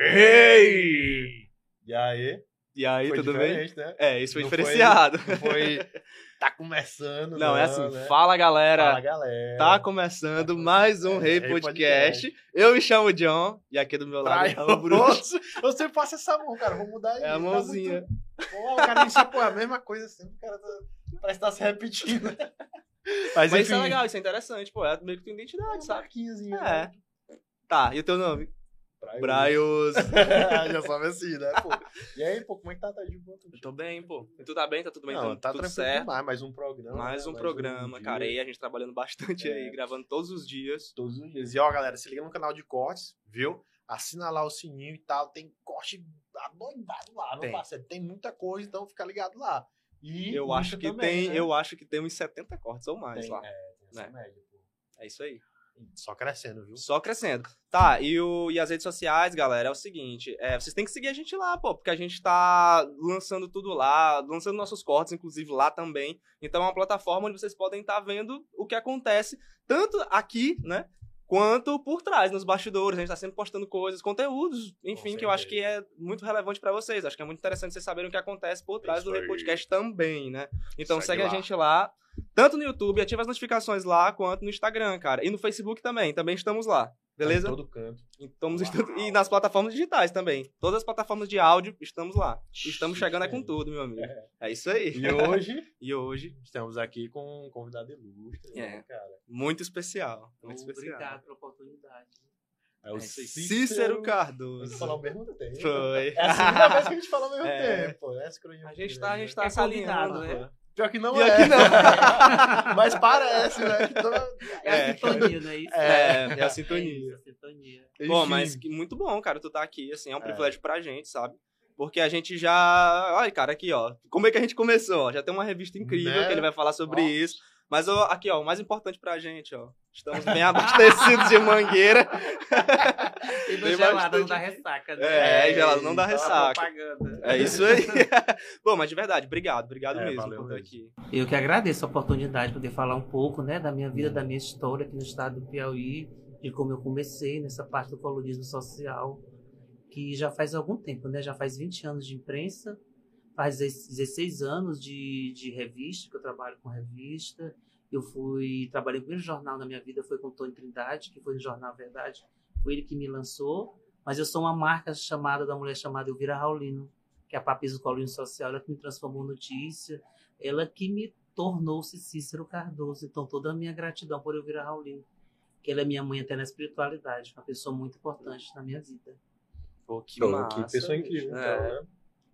Hey! E aí? E aí, foi tudo bem? né? É, isso foi Não diferenciado. Não foi. Tá começando. Não, é assim, né? fala galera. Fala, galera. Tá começando mais um É, Rei Rei Podcast. Eu me chamo John e aqui do meu lado tá o Bruno. Sempre faço essa mão, cara. Vou mudar isso. É a tá mãozinha. muito- Pô, o cara me pô, a mesma coisa sempre. O cara tá... parece que tá se repetindo. Mas, Mas isso é legal, isso é interessante, pô. É meio que tua identidade, Um sabe? marquinhozinho, É. né? Tá, e o teu nome? Braios. Já sabe assim, né, pô? E aí, pô, como é que tá? Tá de boa? Eu tô bem, pô. E tu tá bem? Tá tudo bem? Não, tudo, tá tudo tranquilo certo? demais. Mais um programa. Mais né? um programa, dia. cara. E a gente trabalhando bastante É. aí, gravando todos os dias. Todos os dias. E ó, galera, se liga no canal de cortes, viu? Assina lá o sininho e tal. Tem corte adoidado lá, meu Tem. parceiro. Tem muita coisa, então fica ligado lá. E Eu acho que também, tem, né? eu acho que tem uns 70 cortes ou mais Tem, lá. é, tem essa né? média, pô. É isso aí. Só crescendo, viu? Só crescendo. Tá, e, o, e as redes sociais, galera, é o seguinte: é, vocês têm que seguir a gente lá, pô, porque a gente tá lançando tudo lá, lançando nossos cortes, inclusive, lá também. Então é uma plataforma onde vocês podem estar vendo o que acontece, tanto aqui, né? Quanto por trás, nos bastidores. A gente tá sempre postando coisas, conteúdos, enfim, que eu acho que é muito relevante pra vocês. Acho que é muito interessante vocês saberem o que acontece por trás Isso do aí. Podcast também, né? Então Segue segue, a gente lá, tanto no YouTube, ativa as notificações lá, quanto no Instagram, cara. E no Facebook também, também estamos lá. Beleza? Tá em todo canto. Estamos e nas plataformas digitais também. Todas as plataformas de áudio, estamos lá. Estamos chegando é com É. tudo, meu amigo. É isso aí. E hoje E hoje, estamos aqui com um convidado ilustre, né, É. cara? muito especial. Muito Então, especial. Obrigado pela oportunidade. É É o aí. Cícero, Cícero Cardoso. falar ao mesmo tempo. Foi. É a segunda vez que a gente fala ao mesmo É. tempo. É A gente tá, a gente né? tá É se alinhando, combinado, né? Pior que não Pior é. que não. Mas parece, né? tô- É a É. sintonia, não é isso? É, é a É sintonia. isso, a sintonia. Bom, mas que muito bom, cara, tu tá aqui, assim, é um É. privilégio pra gente, sabe? Porque a gente já. Olha, cara, aqui, ó. Como é que a gente começou? ó? Já tem uma revista incrível Né? que ele vai falar sobre Ó. isso. Mas ó, aqui, ó, o mais importante pra gente, ó. Estamos bem abastecidos de mangueira. E no gelado bastante não dá ressaca, né? É, gelado não dá ressaca. propaganda. É isso aí. Bom, mas de verdade, obrigado, obrigado É, mesmo por estar aqui. Eu que agradeço a oportunidade de poder falar um pouco né, da minha vida, da minha história aqui no estado do Piauí, de como eu comecei nessa parte do colorismo social, que já faz algum tempo, né? Já faz 20 anos de imprensa, faz 16 anos de, de revista, que eu trabalho com revista. Eu fui, trabalhei o primeiro jornal na minha vida, foi com o Tony Trindade, que foi no Jornal Verdade, foi ele que me lançou, mas eu sou uma marca chamada, da mulher chamada Elvira Raulino, que é a Papis do Colorismo Social, ela que me transformou em notícia, ela que me tornou-se Cícero Cardoso. Então, toda a minha gratidão por eu virar Raulino. Que ela é minha mãe até na espiritualidade, uma pessoa muito importante na minha vida. Pô, que Pô, massa. que pessoa incrível. É, então, né?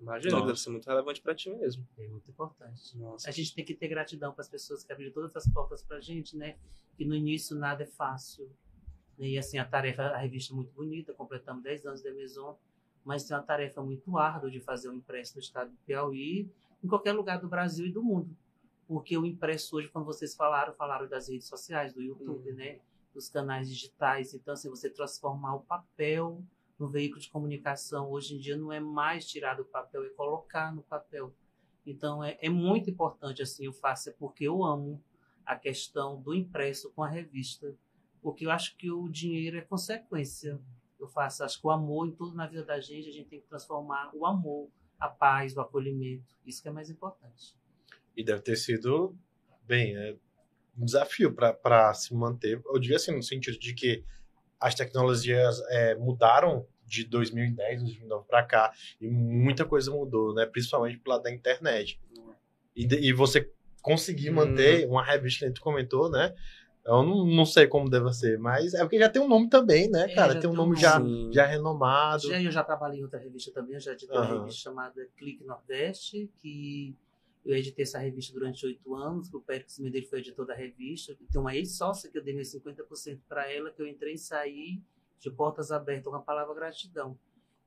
Imagina, deve ser muito relevante pra ti mesmo. É muito importante. Nossa. A gente tem que ter gratidão para as pessoas que abriram todas as portas para a gente, né? Que no início nada é fácil. E assim, a tarefa, a revista é muito bonita, completamos 10 anos da Maison, mas tem uma tarefa muito árdua de fazer um impresso no estado do Piauí, em qualquer lugar do Brasil e do mundo. Porque o impresso hoje, quando vocês falaram, falaram das redes sociais, do YouTube, né? Dos canais digitais. Então, assim, você transformar o papel no veículo de comunicação, hoje em dia não é mais tirar do papel, é colocar no papel. Então, é, é muito importante, assim, faço, é porque eu amo a questão do impresso com a revista. Porque eu acho que o dinheiro é consequência. Eu faço, acho que o amor em tudo na vida da gente, a gente tem que transformar o amor, a paz, o acolhimento. Isso que é mais importante. E deve ter sido, bem, é um desafio para se manter. Eu digo assim, no sentido de que as tecnologias é, mudaram de 2010, 2009 para cá, e muita coisa mudou, né? Principalmente pelo lado da internet. E, e você conseguir Hum. manter uma revista que a gente comentou, né? Eu não, não sei como deve ser, mas é porque já tem um nome também, né, É, cara? já tem um nome já, Sim. já renomado. Já, eu já trabalhei em outra revista também, eu já editei uma Aham. revista chamada Clique Nordeste, que eu editei essa revista durante oito anos, o Pérez Medeiros foi editor da revista, tem uma ex-sócia que eu dei meus 50% para ela, que eu entrei e saí de portas abertas com a palavra gratidão.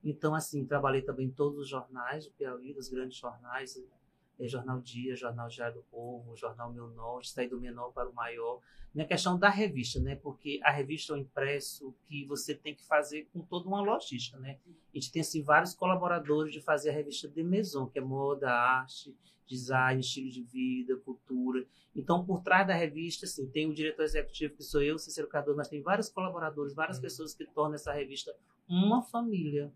Então, assim, trabalhei também em todos os jornais do Piauí, dos grandes jornais, é, Jornal Dia, Jornal Diário do Povo, Jornal Meu Norte, saí do menor para o maior. Na questão da revista, né? Porque a revista é um impresso que você tem que fazer com toda uma logística, né? A gente tem assim, vários colaboradores de fazer a revista de Maison, que é moda, arte, design, estilo de vida, cultura. Então, por trás da revista, assim, tem o diretor executivo, que sou eu, Cícero Cardoso, mas tem vários colaboradores, várias Uhum. pessoas que tornam essa revista uma família.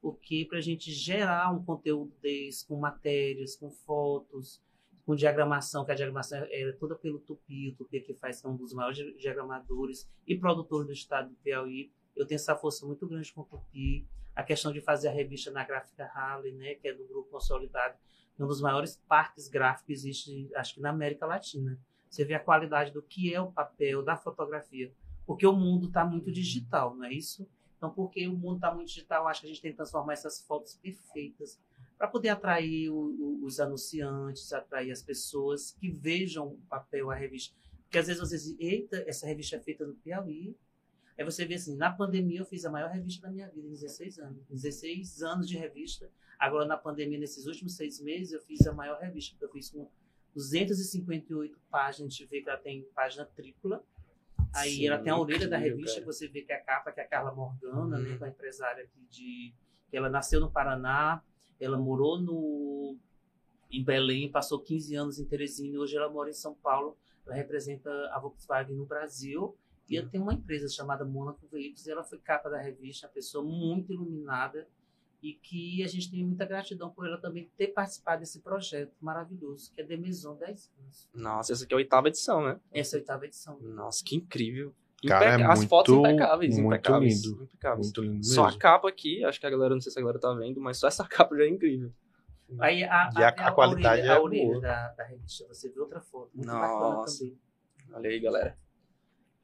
porque para a gente gerar um conteúdo desse, com matérias, com fotos, com diagramação, que a diagramação é toda pelo Tupi, o Tupi que faz é um dos maiores diagramadores e produtor do estado do Piauí. Eu tenho essa força muito grande com o Tupi. A questão de fazer a revista na gráfica Harley, né, que é do grupo consolidado, um dos maiores parques gráficos que existe, acho que na América Latina. Você vê a qualidade do que é o papel, da fotografia. Porque o mundo está muito digital, não é isso? Então, porque o mundo está muito digital, acho que a gente tem que transformar essas fotos perfeitas para poder atrair o, o, os anunciantes, atrair as pessoas que vejam o papel, a revista. Porque às vezes você diz, eita, essa revista é feita no Piauí. Aí você vê assim, na pandemia eu fiz a maior revista da minha vida, em 16 anos. 16 anos de revista. Agora, na pandemia, nesses últimos seis meses, eu fiz a maior revista, porque eu fiz com 258 páginas, a gente vê que ela tem página tripla. Aí Sim, ela tem a orelha da revista, cara. que você vê que é a capa, que é a Carla Morgana, né, uhum. né, a empresária aqui de. Ela nasceu no Paraná, ela morou no, em Belém, passou 15 anos em Teresina, e hoje ela mora em São Paulo. Ela representa a Volkswagen no Brasil. E ela uhum. tem uma empresa chamada Monaco Veículos, e ela foi capa da revista, uma pessoa muito iluminada, e que a gente tem muita gratidão por ela também ter participado desse projeto maravilhoso, que é The Maison 10 anos. Nossa, essa aqui é a oitava edição, né? Essa é a oitava edição. Nossa, que incrível. Cara, é As muito, fotos impecáveis, muito impecáveis, lindo. impecáveis. Muito lindo Só mesmo. a capa aqui, acho que a galera, não sei se a galera tá vendo, mas só essa capa já é incrível. Aí a, E a- a qualidade orelha, é a orelha boa. da, da revista, você vê outra foto, muito Nossa. bacana também. Olha aí, galera.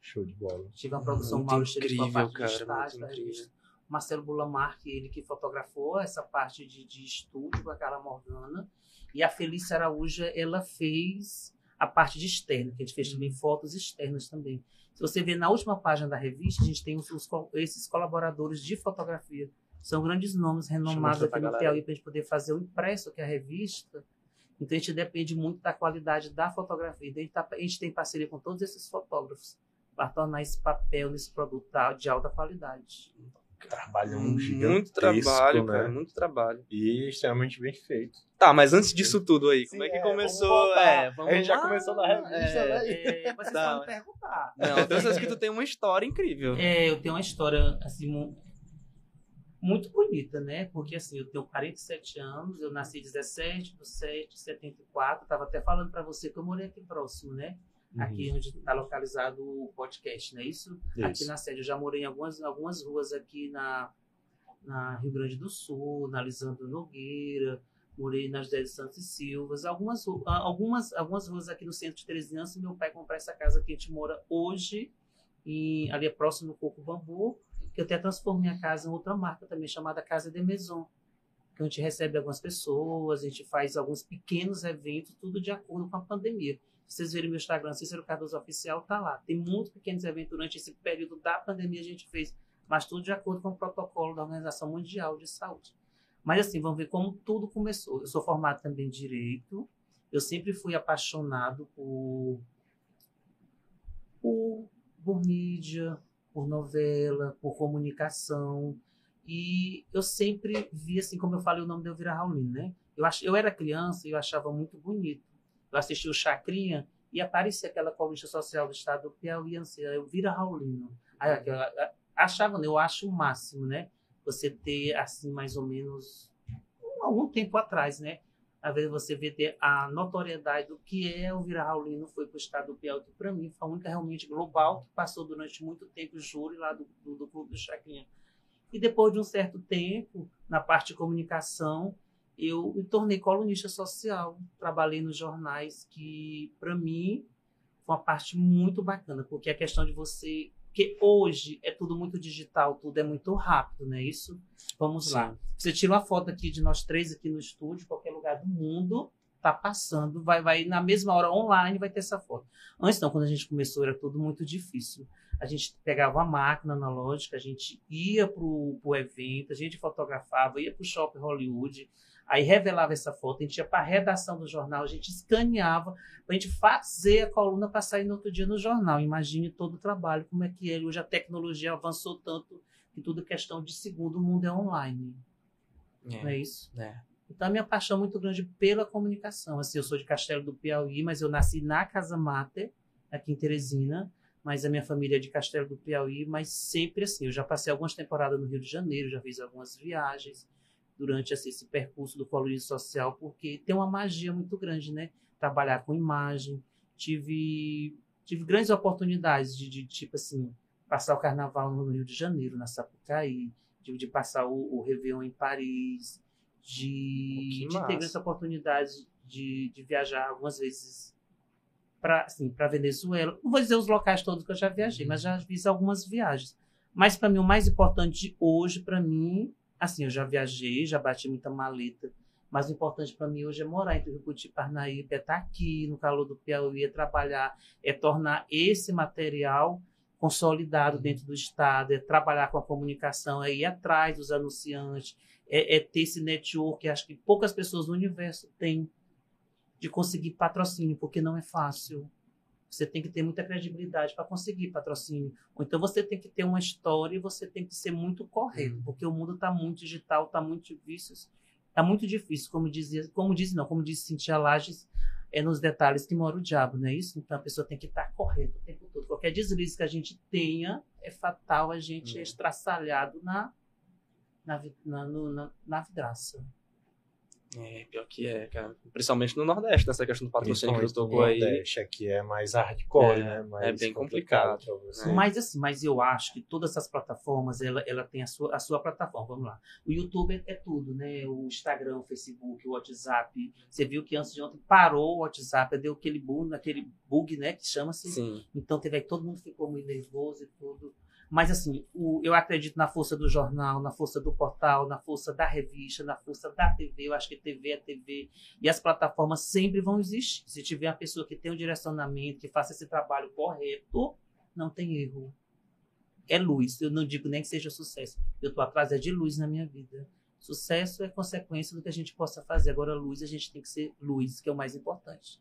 Show de bola. Tive uma produção Muito Mauro incrível, a cara, muito incrível. Marcelo Bulamar, que ele que fotografou essa parte de, de estúdio com a Carla Morgana. E a Felícia Araújo, ela fez a parte de externo, que a gente fez também fotos externas também. Se você ver na última página da revista, a gente tem os, os esses colaboradores de fotografia. São grandes nomes renomados aqui no. Piauí para a gente poder fazer o impresso, que é a revista. Então a gente depende muito da qualidade da fotografia. Então, a, gente tá- a gente tem parceria com todos esses fotógrafos para tornar esse papel, nesse produto de alta qualidade. Trabalhão Muito gigantesco, trabalho, né? cara, muito trabalho. E extremamente bem feito. Tá, mas antes disso tudo aí, como Sim, é que é, começou? vamos. É, vamos A gente já lá. começou na revista, É. né? É, vocês Tá. podem perguntar. Não, eu tenho que tu tem uma história incrível. É, eu tenho uma história assim mu- muito bonita, né? Porque assim, eu tenho 47 anos, eu nasci 17 de 7 de 74, tava até falando para você que eu morei aqui próximo, né? Aqui onde está localizado o podcast, não é isso? Aqui Isso. na sede. Eu já morei em algumas, algumas ruas aqui na, na Rio Grande do Sul, na Lisandro Nogueira, morei nas 10 Santos e Silvas, algumas, algumas, algumas ruas aqui no centro de Teresina, antes do meu pai comprar essa casa que a gente mora hoje, em, ali é próximo do Coco Bambu, que eu até transformei a casa em outra marca também, chamada Casa de Maison, que a gente recebe algumas pessoas, a gente faz alguns pequenos eventos, tudo de acordo com a pandemia. Vocês verem meu Instagram, Cícero Cardoso Oficial, tá lá. Tem muitos pequenos eventos durante esse período da pandemia a gente fez, mas tudo de acordo com o protocolo da Organização Mundial de Saúde. Mas assim, vamos ver como tudo começou. Eu sou formado também em Direito, eu sempre fui apaixonado por, por, por mídia, por novela, por comunicação. E eu sempre vi, assim, como eu falei o nome de Elvira Raulino, né? Eu, ach, eu era criança e eu achava muito bonito. Eu assistia o Chacrinha e aparecia aquela colunista social do estado do Piauí, assim, Elvira Raulino. Aí, eu, eu achava, né? eu acho o máximo, né? Você ter, assim, mais ou menos, um- algum tempo atrás, né? Às vezes você vê ter a notoriedade do que é Elvira Raulino foi para o estado do Piauí, que para mim foi a única realmente global que passou durante muito tempo júri lá do, do, do Clube do Chacrinha. E depois de um certo tempo, na parte de comunicação, eu me tornei colunista social. Trabalhei nos jornais que, para mim, foi uma parte muito bacana, porque a questão de você. Porque hoje é tudo muito digital, tudo é muito rápido, não é isso? Vamos Sim. lá. Você tira uma foto aqui de nós três aqui no estúdio, qualquer lugar do mundo, tá passando, vai, vai na mesma hora online vai ter essa foto. Antes não, quando a gente começou era tudo muito difícil. A gente pegava a máquina analógica, a gente ia pro, pro evento, a gente fotografava, ia pro shopping Hollywood, aí revelava essa foto, a gente ia para a redação do jornal, a gente escaneava para a gente fazer a coluna para sair no outro dia no jornal. Imagine todo o trabalho, como é que é. Hoje a tecnologia avançou tanto que tudo é questão de segundo, o mundo é online. Não é isso? É. Então, a minha paixão é muito grande pela comunicação. Assim, eu sou de Castelo do Piauí, mas eu nasci na Casa Mater, aqui em Teresina. mas a minha família é de Castelo do Piauí, mas sempre assim. Eu já passei algumas temporadas no Rio de Janeiro, já fiz algumas viagens durante assim, esse percurso do colorismo social, porque tem uma magia muito grande, né? Trabalhar com imagem. Tive, tive grandes oportunidades de, de tipo assim, passar o carnaval no Rio de Janeiro, na Sapucaí, de, de passar o, o Réveillon em Paris, de, de ter grandes oportunidades de, de viajar algumas vezes para assim, para Venezuela. Não vou dizer os locais todos que eu já viajei, mas já fiz algumas viagens. Mas para mim o mais importante hoje para mim, assim, eu já viajei, já bati muita maleta, mas o importante para mim hoje é morar entre Rio e Parnaíba, é estar tá aqui no calor do Piauí, é trabalhar, é tornar esse material consolidado dentro do Estado, é trabalhar com a comunicação, é ir atrás dos anunciantes, é, é ter esse network que acho que poucas pessoas no universo têm de conseguir patrocínio, porque não é fácil. Você tem que ter muita credibilidade para conseguir patrocínio. Ou então você tem que ter uma história e você tem que ser muito correto, uhum. porque o mundo está muito digital, está muito difícil. Está muito difícil, como dizia, como diz não, como disse Cintia Lages, é nos detalhes que mora o diabo, não é isso? Então a pessoa tem que estar tá correta o tempo todo. Qualquer deslize que a gente tenha é fatal a gente uhum. estraçalhado na, na, na, na, na vidraça. É, pior que é, cara. Principalmente no Nordeste, nessa questão do patrocínio que eu tocou aí. No Nordeste aqui é mais hardcore, é, né? Mais é bem complicado. complicado é. Mas assim, mas eu acho que todas essas plataformas, ela, ela tem a sua, a sua plataforma. Vamos lá. O YouTube é, é tudo, né? O Instagram, o Facebook, o WhatsApp. Você viu que antes de ontem parou o WhatsApp, deu aquele bug, aquele bug, né? Que chama-se. Então teve aí, todo mundo ficou muito nervoso e tudo. Mas, assim, o, eu acredito na força do jornal, na força do portal, na força da revista, na força da TV. Eu acho que TV é TV. E as plataformas sempre vão existir. Se tiver uma pessoa que tem um direcionamento, que faça esse trabalho correto, não tem erro. É luz. Eu não digo nem que seja sucesso. Eu estou atrás é de luz na minha vida. Sucesso é consequência do que a gente possa fazer. Agora, luz, a gente tem que ser luz, que é o mais importante.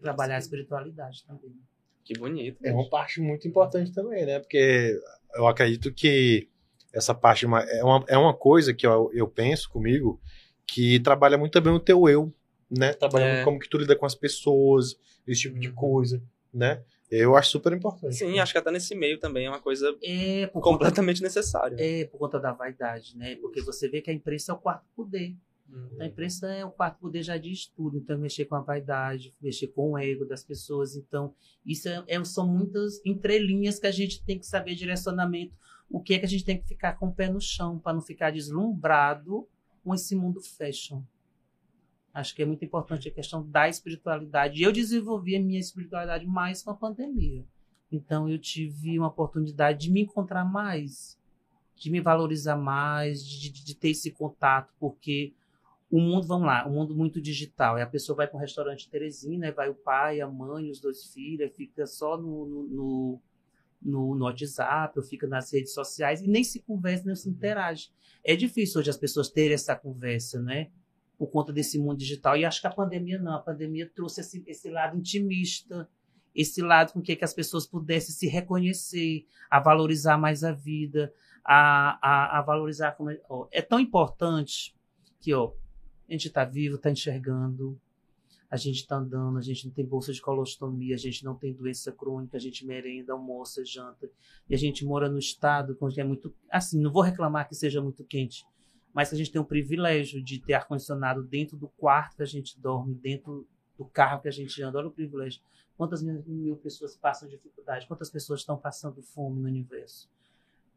Trabalhar a espiritualidade também. Que bonito. É uma parte muito importante também, né? Porque eu acredito que essa parte é uma, é uma coisa que eu, eu penso comigo que trabalha muito também o teu eu, né? Trabalhando é. como que tu lida com as pessoas, esse tipo de uhum. coisa, né? Eu acho super importante. Sim, acho que até nesse meio também é uma coisa é, completamente conta, necessária. É, por conta da vaidade, né? Porque você vê que a imprensa é o quarto poder. Uhum. A imprensa é o quarto poder já diz tudo, então mexer com a vaidade, mexer com o ego das pessoas, então isso é, é, são muitas entrelinhas que a gente tem que saber direcionamento, o que é que a gente tem que ficar com o pé no chão para não ficar deslumbrado com esse mundo fashion. Acho que é muito importante a questão da espiritualidade. Eu desenvolvi a minha espiritualidade mais com a pandemia. Então eu tive uma oportunidade de me encontrar mais, de me valorizar mais, de, de, de ter esse contato, porque o mundo, vamos lá, o um mundo muito digital. E a pessoa vai para um restaurante Teresina, vai o pai, a mãe, os dois filhos, fica só no, no, no, no WhatsApp, ou fica nas redes sociais e nem se conversa, nem se uhum. interage. É difícil hoje as pessoas terem essa conversa, né? Por conta desse mundo digital. E acho que a pandemia não. A pandemia trouxe esse, esse lado intimista, esse lado com que, que as pessoas pudessem se reconhecer, a valorizar mais a vida, a, a, a valorizar como é, ó, é tão importante que ó, a gente está vivo, está enxergando, a gente está andando, a gente não tem bolsa de colostomia, a gente não tem doença crônica, a gente merenda, almoça, janta. E a gente mora no estado onde é muito. Assim, não vou reclamar que seja muito quente, mas a gente tem o privilégio de ter ar-condicionado dentro do quarto que a gente dorme, dentro do carro que a gente anda. Olha o privilégio. Quantas mil, mil pessoas passam dificuldade? Quantas pessoas estão passando fome no universo?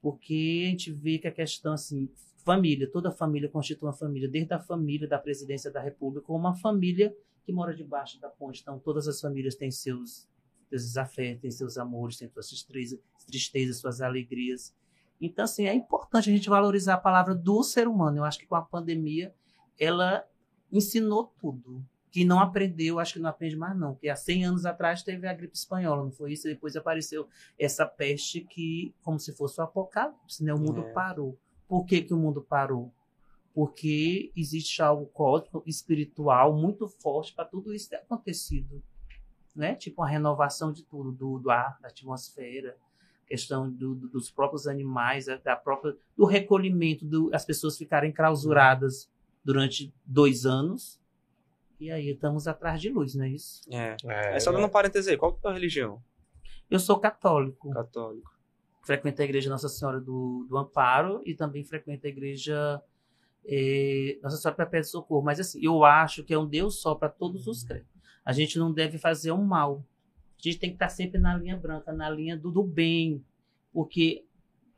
Porque a gente vê que a questão, assim, família, toda família constitui uma família, desde a família da presidência da República, uma família que mora debaixo da ponte. Então, todas as famílias têm seus, seus desafetos, têm seus amores, têm suas tristezas, tristezas, suas alegrias. Então, assim, é importante a gente valorizar a palavra do ser humano. Eu acho que com a pandemia, ela ensinou tudo. Quem não aprendeu, acho que não aprende mais não. Porque há 100 anos atrás teve a gripe espanhola, não foi isso? E depois apareceu essa peste que, como se fosse o apocalipse, né? O mundo é. parou. Por que, que o mundo parou? Porque existe algo cósmico, espiritual, muito forte para tudo isso ter acontecido. Né? Tipo uma renovação de tudo, do, do ar, da atmosfera, questão do, do, dos próprios animais, da própria, do recolhimento, do, as pessoas ficarem clausuradas durante dois anos. E aí estamos atrás de luz, não é isso? É. é, é só dando um parêntese aí, qual é a tua religião? Eu sou católico. Católico. Frequento a igreja Nossa Senhora do, do Amparo e também frequento a igreja eh, Nossa Senhora Perpétua do Socorro. Mas assim, eu acho que é um Deus só para todos os crentes. A gente não deve fazer um mal. A gente tem que estar sempre na linha branca, na linha do, do bem. Porque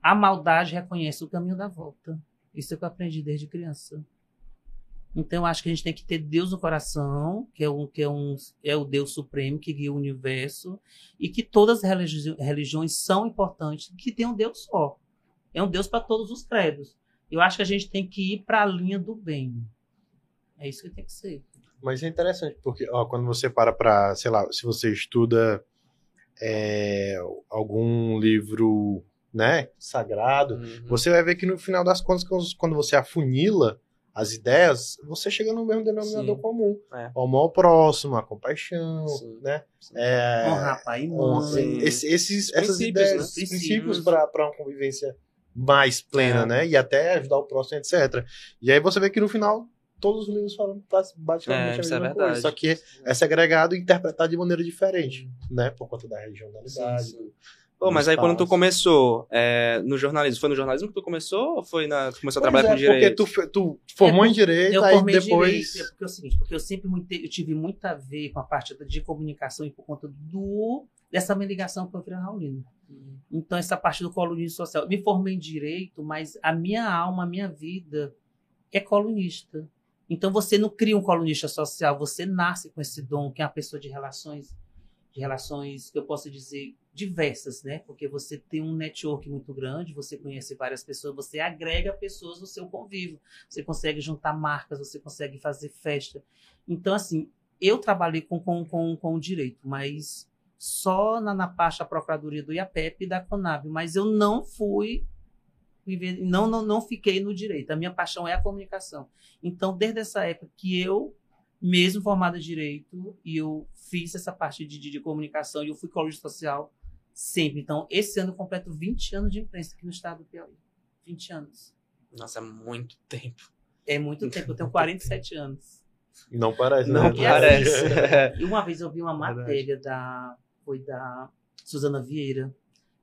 a maldade reconhece o caminho da volta. Isso é o que eu aprendi desde criança. Então, eu acho que a gente tem que ter Deus no coração, que é, um, que é, um, é o Deus supremo que guia o universo, e que todas as religi religiões são importantes, que tem um Deus só. É um Deus para todos os credos. Eu acho que a gente tem que ir para a linha do bem. É isso que tem que ser. Mas é interessante, porque ó, quando você para para, sei lá, se você estuda é, algum livro né, sagrado, Uhum. você vai ver que no final das contas, quando você afunila as ideias, você chega no mesmo denominador Sim. comum. É. O amor ao próximo, a compaixão, Sim. né? Sim. É, Honrar pai e honra- mãe. Esse- esses, essas princípios, ideias, né? esses Princípios. princípios para uma convivência mais plena, É. né? E até ajudar o próximo, etc. E aí você vê que no final todos os livros falam basicamente É, a isso é mesma verdade. coisa, só que é segregado e interpretado de maneira diferente, né? Por conta da regionalidade. Sim, sim. Pô, mas aí quando tu começou é, no jornalismo, foi no jornalismo que tu começou ou foi na. Tu começou a trabalhar é, com direito? Porque tu, tu formou É, em direito, Eu aí formei depois. direito, é porque é o seguinte, porque eu sempre muito, eu tive muito a ver com a parte de comunicação e por conta do dessa minha ligação com o Fernando Raulino. Então, essa parte do colunismo social. Eu me formei em direito, mas a minha alma, a minha vida é colunista. Então, você não cria um colunista social, você nasce com esse dom, que é uma pessoa de relações, de relações que eu posso dizer diversas, né? Porque você tem um network muito grande, você conhece várias pessoas, você agrega pessoas no seu convívio, você consegue juntar marcas, você consegue fazer festa. Então, assim, eu trabalhei com, com, com, com o direito, mas só na, na parte da Procuradoria do IAPEP e da Conab, mas eu não fui, não, não, não fiquei no direito. A minha paixão é a comunicação. Então, desde essa época que eu, mesmo formada em direito, e eu fiz essa parte de, de, de comunicação e eu fui colunista social sempre. Então, esse ano eu completo 20 anos de imprensa aqui no estado do Piauí. 20 anos. Nossa, é muito tempo. É muito tempo, eu tenho 47 anos. Não parece, Não né? E parece. E uma vez eu vi uma Verdade. matéria da. Foi da Suzana Vieira,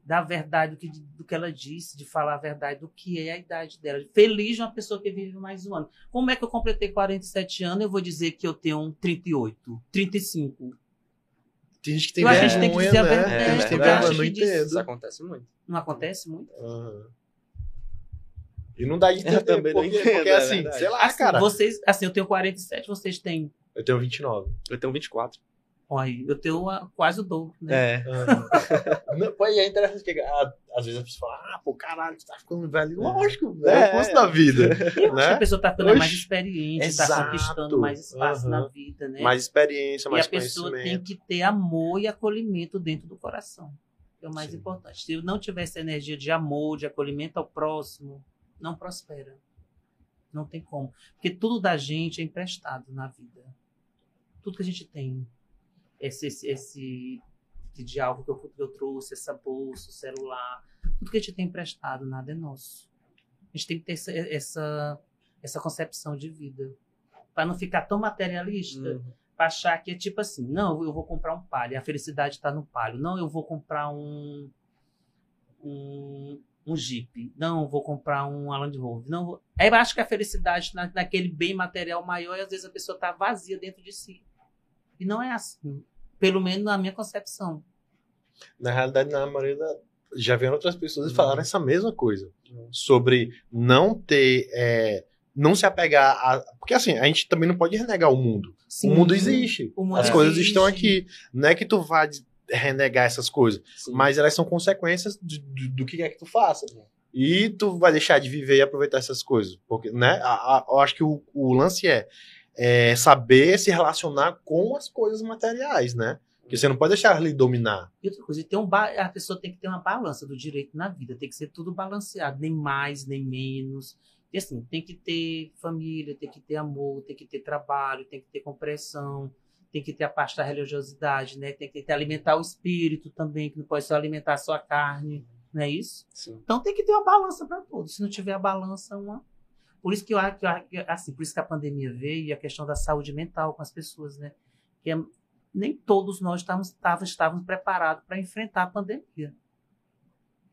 da verdade do que, do que ela disse, de falar a verdade do que é a idade dela. Feliz de uma pessoa que vive mais um ano. Como é que eu completei 47 anos? Eu vou dizer que eu tenho um 38, 35. Tem gente que tem Eu acho que a gente tem que vergonha, dizer a né? verdade. Tem gente que tem vergonha, não entendo. Isso acontece muito. Não acontece muito? Aham. E não dá de entender, Eu também não porque, entendo, porque é assim, verdade. sei lá, Assim, cara. vocês, assim, eu tenho 47, vocês têm. Eu tenho 29. Eu tenho 24. Olha, eu tenho uma- quase o dobro, né? É. Não, pô, e é interessante que ah, às vezes a pessoa fala, ah, pô, caralho, tu tá ficando velho. É. Lógico, É, é, o curso é. da vida. Eu acho que a né? pessoa está ficando Oxi. mais experiente, está Exato. conquistando mais espaço Aham. na vida, né? Mais experiência, e mais a pessoa tem conhecimento. que ter amor e acolhimento dentro do coração. Que é o mais Sim. importante. Se eu não tiver essa energia de amor, de acolhimento ao próximo, não prospera. Não tem como. Porque tudo da gente é emprestado na vida. Tudo que a gente tem. Esse, esse, esse, esse diálogo que eu, que eu trouxe, essa bolsa, o celular. Tudo que a gente tem emprestado, nada é nosso. A gente tem que ter essa, essa, essa concepção de vida. Para não ficar tão materialista Uhum. pra achar que é tipo assim, não, eu vou comprar um palio, a felicidade está no palio. Não, eu vou comprar um um, um Jeep. Não, eu vou comprar um Land Rover. Não, eu acho que a felicidade na, naquele bem material maior e às vezes a pessoa tá vazia dentro de si. E não é assim. Pelo menos na minha concepção. Na realidade, na maioria da... já vieram outras pessoas e Uhum. falaram essa mesma coisa. Uhum. Sobre não ter. é, não se apegar a. Porque assim, a gente também não pode renegar o mundo. Sim. O mundo existe. O mundo As coisas estão aqui. Não é que tu vá renegar essas coisas, Sim. mas elas são consequências de- do, do que é que tu faça. E tu vai deixar de viver e aproveitar essas coisas. Porque, né? a- a- eu acho que o, o lance é, é saber se relacionar com as coisas materiais, né? Porque você não pode deixar ele dominar. E outra coisa, tem um ba- a pessoa tem que ter uma balança do direito na vida, tem que ser tudo balanceado, nem mais, nem menos. E assim, tem que ter família, tem que ter amor, tem que ter trabalho, tem que ter compreensão, tem que ter a parte da religiosidade, né? Tem que ter alimentar o espírito também, que não pode só alimentar só a carne, não é isso? Sim. Então tem que ter uma balança para tudo. Se não tiver a balança, uma. Por isso que eu acho que assim, por isso que a pandemia veio e a questão da saúde mental com as pessoas, né? Que é nem todos nós estávamos, estávamos, estávamos preparados para enfrentar a pandemia.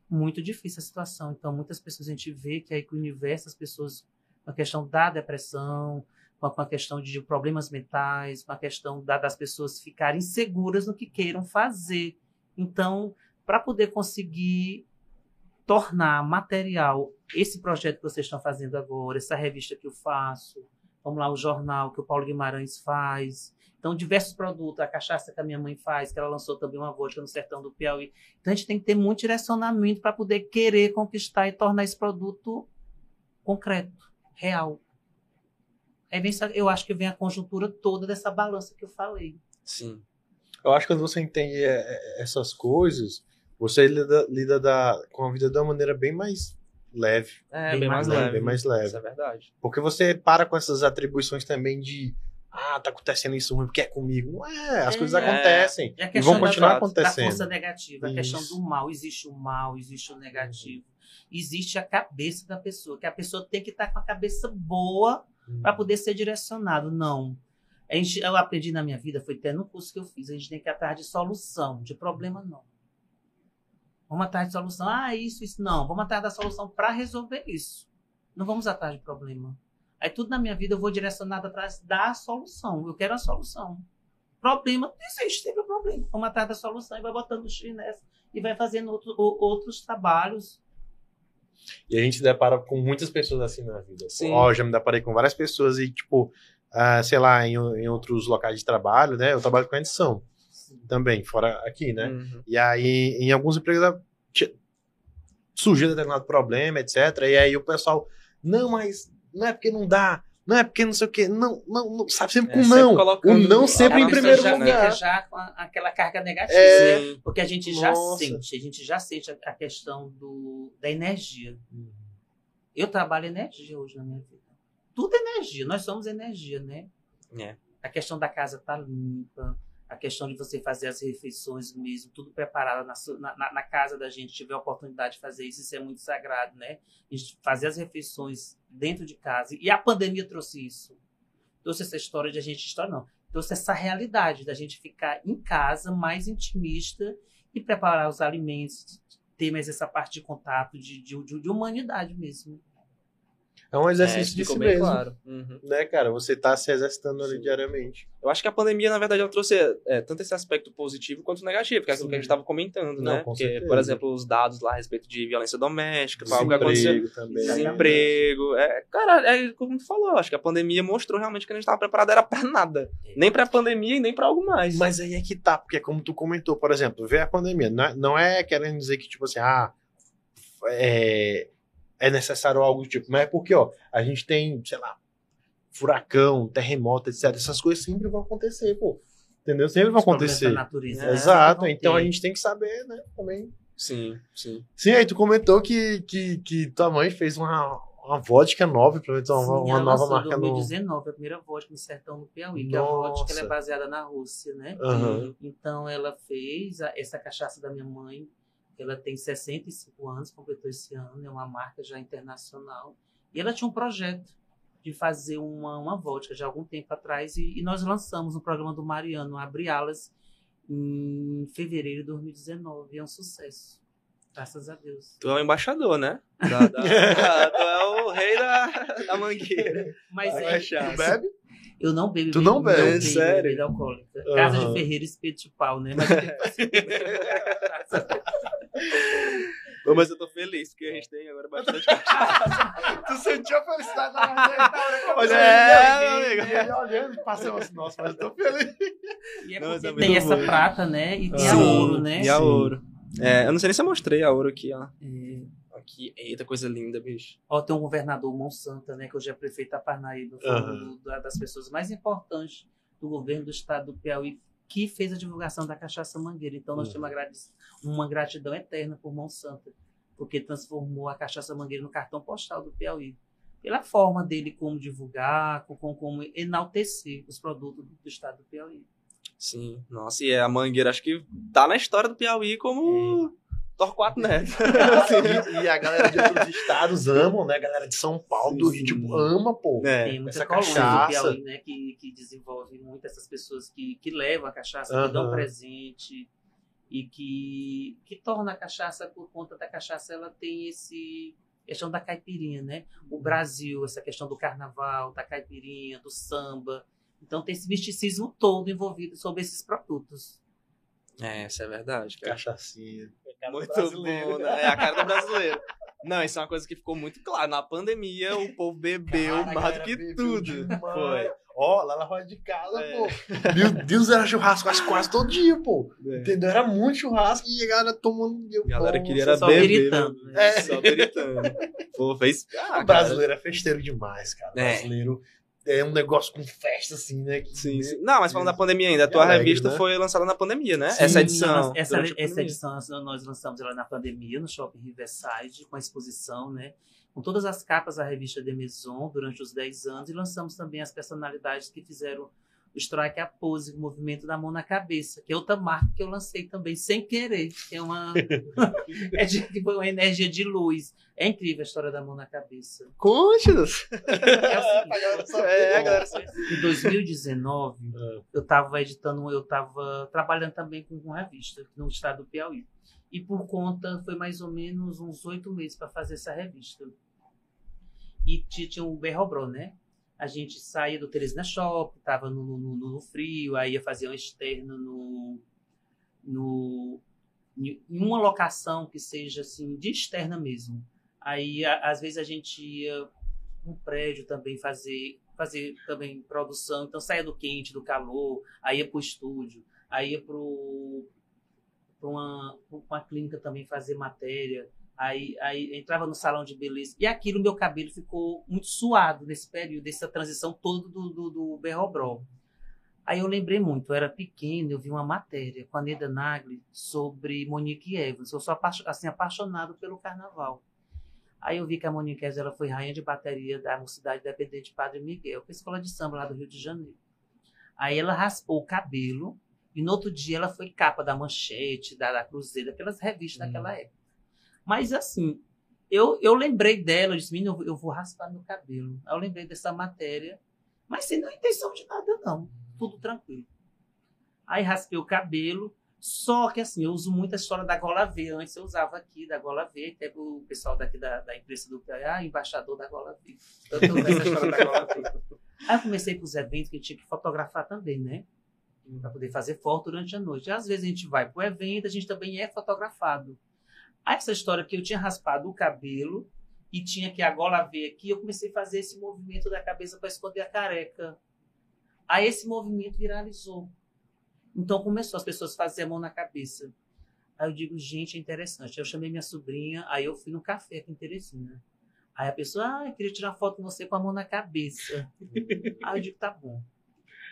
Muito difícil a situação. Então, muitas pessoas a gente vê que aí que o universo, as pessoas, com a questão da depressão, com a questão de problemas mentais, com a questão da, das pessoas ficarem seguras no que queiram fazer. Então, para poder conseguir tornar material esse projeto que vocês estão fazendo agora, essa revista que eu faço, vamos lá, o jornal que o Paulo Guimarães faz. Então, diversos produtos, a cachaça que a minha mãe faz, que ela lançou também uma vodka no sertão do Piauí. Então, a gente tem que ter muito direcionamento para poder querer conquistar e tornar esse produto concreto, real. Aí vem, eu acho que vem a conjuntura toda dessa balança que eu falei. Sim. Eu acho que quando você entende é, é, essas coisas, você lida, lida da, com a vida de uma maneira bem mais leve. É, Bem bem, mais, mais leve. Bem mais leve. Isso é verdade. Porque você para com essas atribuições também de ah, tá acontecendo isso ruim porque é comigo. Não é, as É. coisas acontecem. É a E vão continuar da, da acontecendo. força negativa, a questão Isso. do mal. Existe o mal, existe o negativo. Existe a cabeça da pessoa, que a pessoa tem que estar com a cabeça boa para poder ser direcionado. Não. A gente, eu aprendi na minha vida, foi até no curso que eu fiz, a gente tem que ir atrás de solução, de problema não. Vamos atrás de solução. Ah, isso, isso. Não, vamos atrás da solução para resolver isso. Não vamos atrás de problema. Aí tudo na minha vida eu vou direcionado atrás da solução. Eu quero a solução. Problema, não existe, sempre problema. Vamos atrás da solução e vai botando o X nessa e vai fazendo outro, o- outros trabalhos. E a gente se depara com muitas pessoas assim na vida. Sim. Ó, já me deparei com várias pessoas e, tipo, ah, sei lá, em, em outros locais de trabalho, né? Eu trabalho com edição também, fora aqui, né? Uhum. E aí, em alguns empregos, surgiu determinado problema, etc. E aí o pessoal, não, mas não é porque não dá, não é porque não sei o quê, não, não, não sabe sempre É, com sempre não. O não sempre em primeiro já fica lugar. já com a- aquela carga negativa. É. Porque a gente já Nossa. sente, a gente já sente a, a questão do, da energia. Eu trabalho energia hoje na minha vida. Tudo é energia, nós somos energia, né? É. A questão da casa tá limpa, a questão de você fazer as refeições mesmo, tudo preparado na, na, na- casa da gente, tiver a oportunidade de fazer isso, isso é muito sagrado, né? Fazer as refeições dentro de casa. E a pandemia trouxe isso. Trouxe essa história de a gente, história não, trouxe essa realidade da gente ficar em casa mais intimista e preparar os alimentos, ter mais essa parte de contato, de, de, de humanidade mesmo. É um É, exercício isso de si mesmo. claro. Uhum. Né, cara? Você tá se exercitando ali Sim. diariamente. Eu acho que a pandemia, na verdade, ela trouxe é, tanto esse aspecto positivo quanto negativo, que é aquilo que a gente estava comentando, Não, né? com Porque, certeza. por exemplo, os dados lá a respeito de violência doméstica, algo que aconteceu. Desemprego também. Exatamente. Desemprego. É, cara, é como tu falou, acho que a pandemia mostrou realmente que a gente estava preparado era pra nada. Nem pra pandemia e nem pra algo mais. Mas aí é que tá, porque como tu comentou, por exemplo, ver a pandemia, não é, não é querendo dizer que, tipo assim, ah, é, é necessário algo do tipo, mas é porque, ó, a gente tem, sei lá, furacão, terremoto, etc. Essas coisas sempre vão acontecer, pô. Entendeu? Sempre vão acontecer. natureza, É, né? Exato, então a gente tem que saber, né, também. Sim, sim. Sim, aí tu comentou que, que, que tua mãe fez uma, uma vodka nova, menos uma, Sim, uma nova marca no... 2019, a primeira vodka no sertão do Piauí, que a vodka é Nossa. baseada na Rússia, né? Aham. Então ela fez a- essa cachaça da minha mãe, ela tem 65 anos, completou esse ano, é uma marca já internacional. E ela tinha um projeto de fazer uma, uma vodka já há algum tempo atrás e, e nós lançamos no programa do Mariano, Abre Alas, em fevereiro de 2019. E é um sucesso. Graças a Deus. Tu é o embaixador, né? Da- da- tu é o rei da, da mangueira. Mas é. Tu bebe? eu não bebo Tu não bebe? bebo Sério? bebida alcoólica. Casa Aham. de Ferreira, espeto de pau, né? Mas Mas eu tô feliz, porque a gente tem agora bastante. Tu sentiu a felicidade na hora É, meu amigo. olhando, passei assim, nossa, mas eu tô feliz. E é Não, mas porque é tem essa bom. prata, né? E tem a ouro, né? E a ouro. É, eu não sei nem se eu mostrei a ouro aqui, ó. É. Aqui, eita, coisa linda, bicho. Ó, tem um governador Monsanta, né? Que hoje é prefeito da Parnaíba. Um do- da- das pessoas mais importantes do governo do estado do Piauí que fez a divulgação da cachaça mangueira. Então nós Uhum. temos uma, grati- uma gratidão eterna por Monsanta, porque transformou a cachaça mangueira no cartão postal do Piauí. Pela forma dele como divulgar, com, com- como enaltecer os produtos do, do estado do Piauí. Sim, nossa, e a mangueira acho que tá na história do Piauí como Torquato Neto. e, e a galera de outros estados amam, né? A galera de São Paulo, do Rio, tipo, ama, pô. É. Tem muita essa cachaça. Piauí, né, que, que desenvolve muito essas pessoas que, que levam a cachaça, que dão presente e que, que torna a cachaça, por conta da cachaça, ela tem esse questão da caipirinha, né? O Brasil, essa questão do carnaval, da caipirinha, do samba. Então tem esse misticismo todo envolvido sobre esses produtos. É, isso é verdade, cara. Cachacinha. Muito bom, né? É a cara do brasileiro. Não, isso é uma coisa que ficou muito claro. Na pandemia, o povo bebeu Cara, mais do que tudo. demais. Foi. Ó, lá na roda de casa, É. pô. Meu Deus, era churrasco quase, quase todo dia, pô. É. Entendeu? Era muito churrasco e a galera tomando. eu, A galera nossa, queria era só beber. gritando, né? É. Só gritando. Pô, fez. Ah, O cara. brasileiro é festeiro demais, cara. O É. brasileiro é um negócio com festa, assim, né? que- Sim, sim. Não, mas falando da pandemia ainda, a tua alegre, revista né? foi lançada na pandemia, né? Sim, essa edição. Nós- essa, essa edição nós- nós lançamos ela na pandemia, no Shopping Riverside, com a exposição, né? Com todas as capas da revista The Maison durante os 10 anos e lançamos também as personalidades que fizeram o Strike a Pose, o movimento da mão na cabeça, que é outra marca que eu lancei também sem querer. que É uma, é foi uma energia de luz. É incrível a história da mão na cabeça. Conte-nos. É o seguinte, É, a galera em 2019, É. eu estava editando, eu estava trabalhando também com uma revista no estado do Piauí. E por conta, foi mais ou menos uns oito meses para fazer essa revista. E ti- tinha o Berrobró, né? A gente saía do Teresina Shop, estava no, no, no- frio, aí ia fazer um externo no, no, em uma locação que seja assim, de externa mesmo. Aí, a- às vezes, a gente ia um prédio também fazer fazer também produção então saía do quente do calor aí ia para o estúdio aí ia para uma, uma clínica também fazer matéria aí, aí entrava no salão de beleza e aquilo meu cabelo ficou muito suado nesse período dessa transição toda do, do, do Berrobró aí eu lembrei muito eu era pequeno eu vi uma matéria com a Neda Nagli sobre Monique Evans eu sou assim apaixonado pelo carnaval Aí eu vi que a Monique Evans, ela foi rainha de bateria da Mocidade Independente de Padre Miguel, que é a escola de samba lá do Rio de Janeiro. Aí ela raspou o cabelo e no outro dia ela foi capa da Manchete, da, da Cruzeiro, aquelas revistas Hum. daquela época. Mas assim, eu, eu lembrei dela, eu disse, menina, eu, vou- raspar meu cabelo. Aí eu lembrei dessa matéria, mas sem nenhuma intenção de nada não, tudo tranquilo. Aí raspei o cabelo, só que assim, eu uso muito a história da gola V. Antes eu usava aqui da gola V, até o pessoal daqui da, da imprensa do Piauí, ah, embaixador da gola V. Tanto eu essa história da gola V. Aí eu comecei com os eventos que eu tinha que fotografar também, né? Para poder fazer foto durante a noite. Às vezes a gente vai para o evento, a gente também é fotografado. Aí essa história que eu tinha raspado o cabelo e tinha que a gola V aqui, eu comecei a fazer esse movimento da cabeça para esconder a careca. Aí esse movimento viralizou. Então começou as pessoas a fazer a mão na cabeça. Aí eu digo, gente, é interessante. Eu chamei minha sobrinha, aí eu fui no café aqui em Teresina. Aí a pessoa, ah, eu queria tirar foto com você com a mão na cabeça. aí eu digo, tá bom.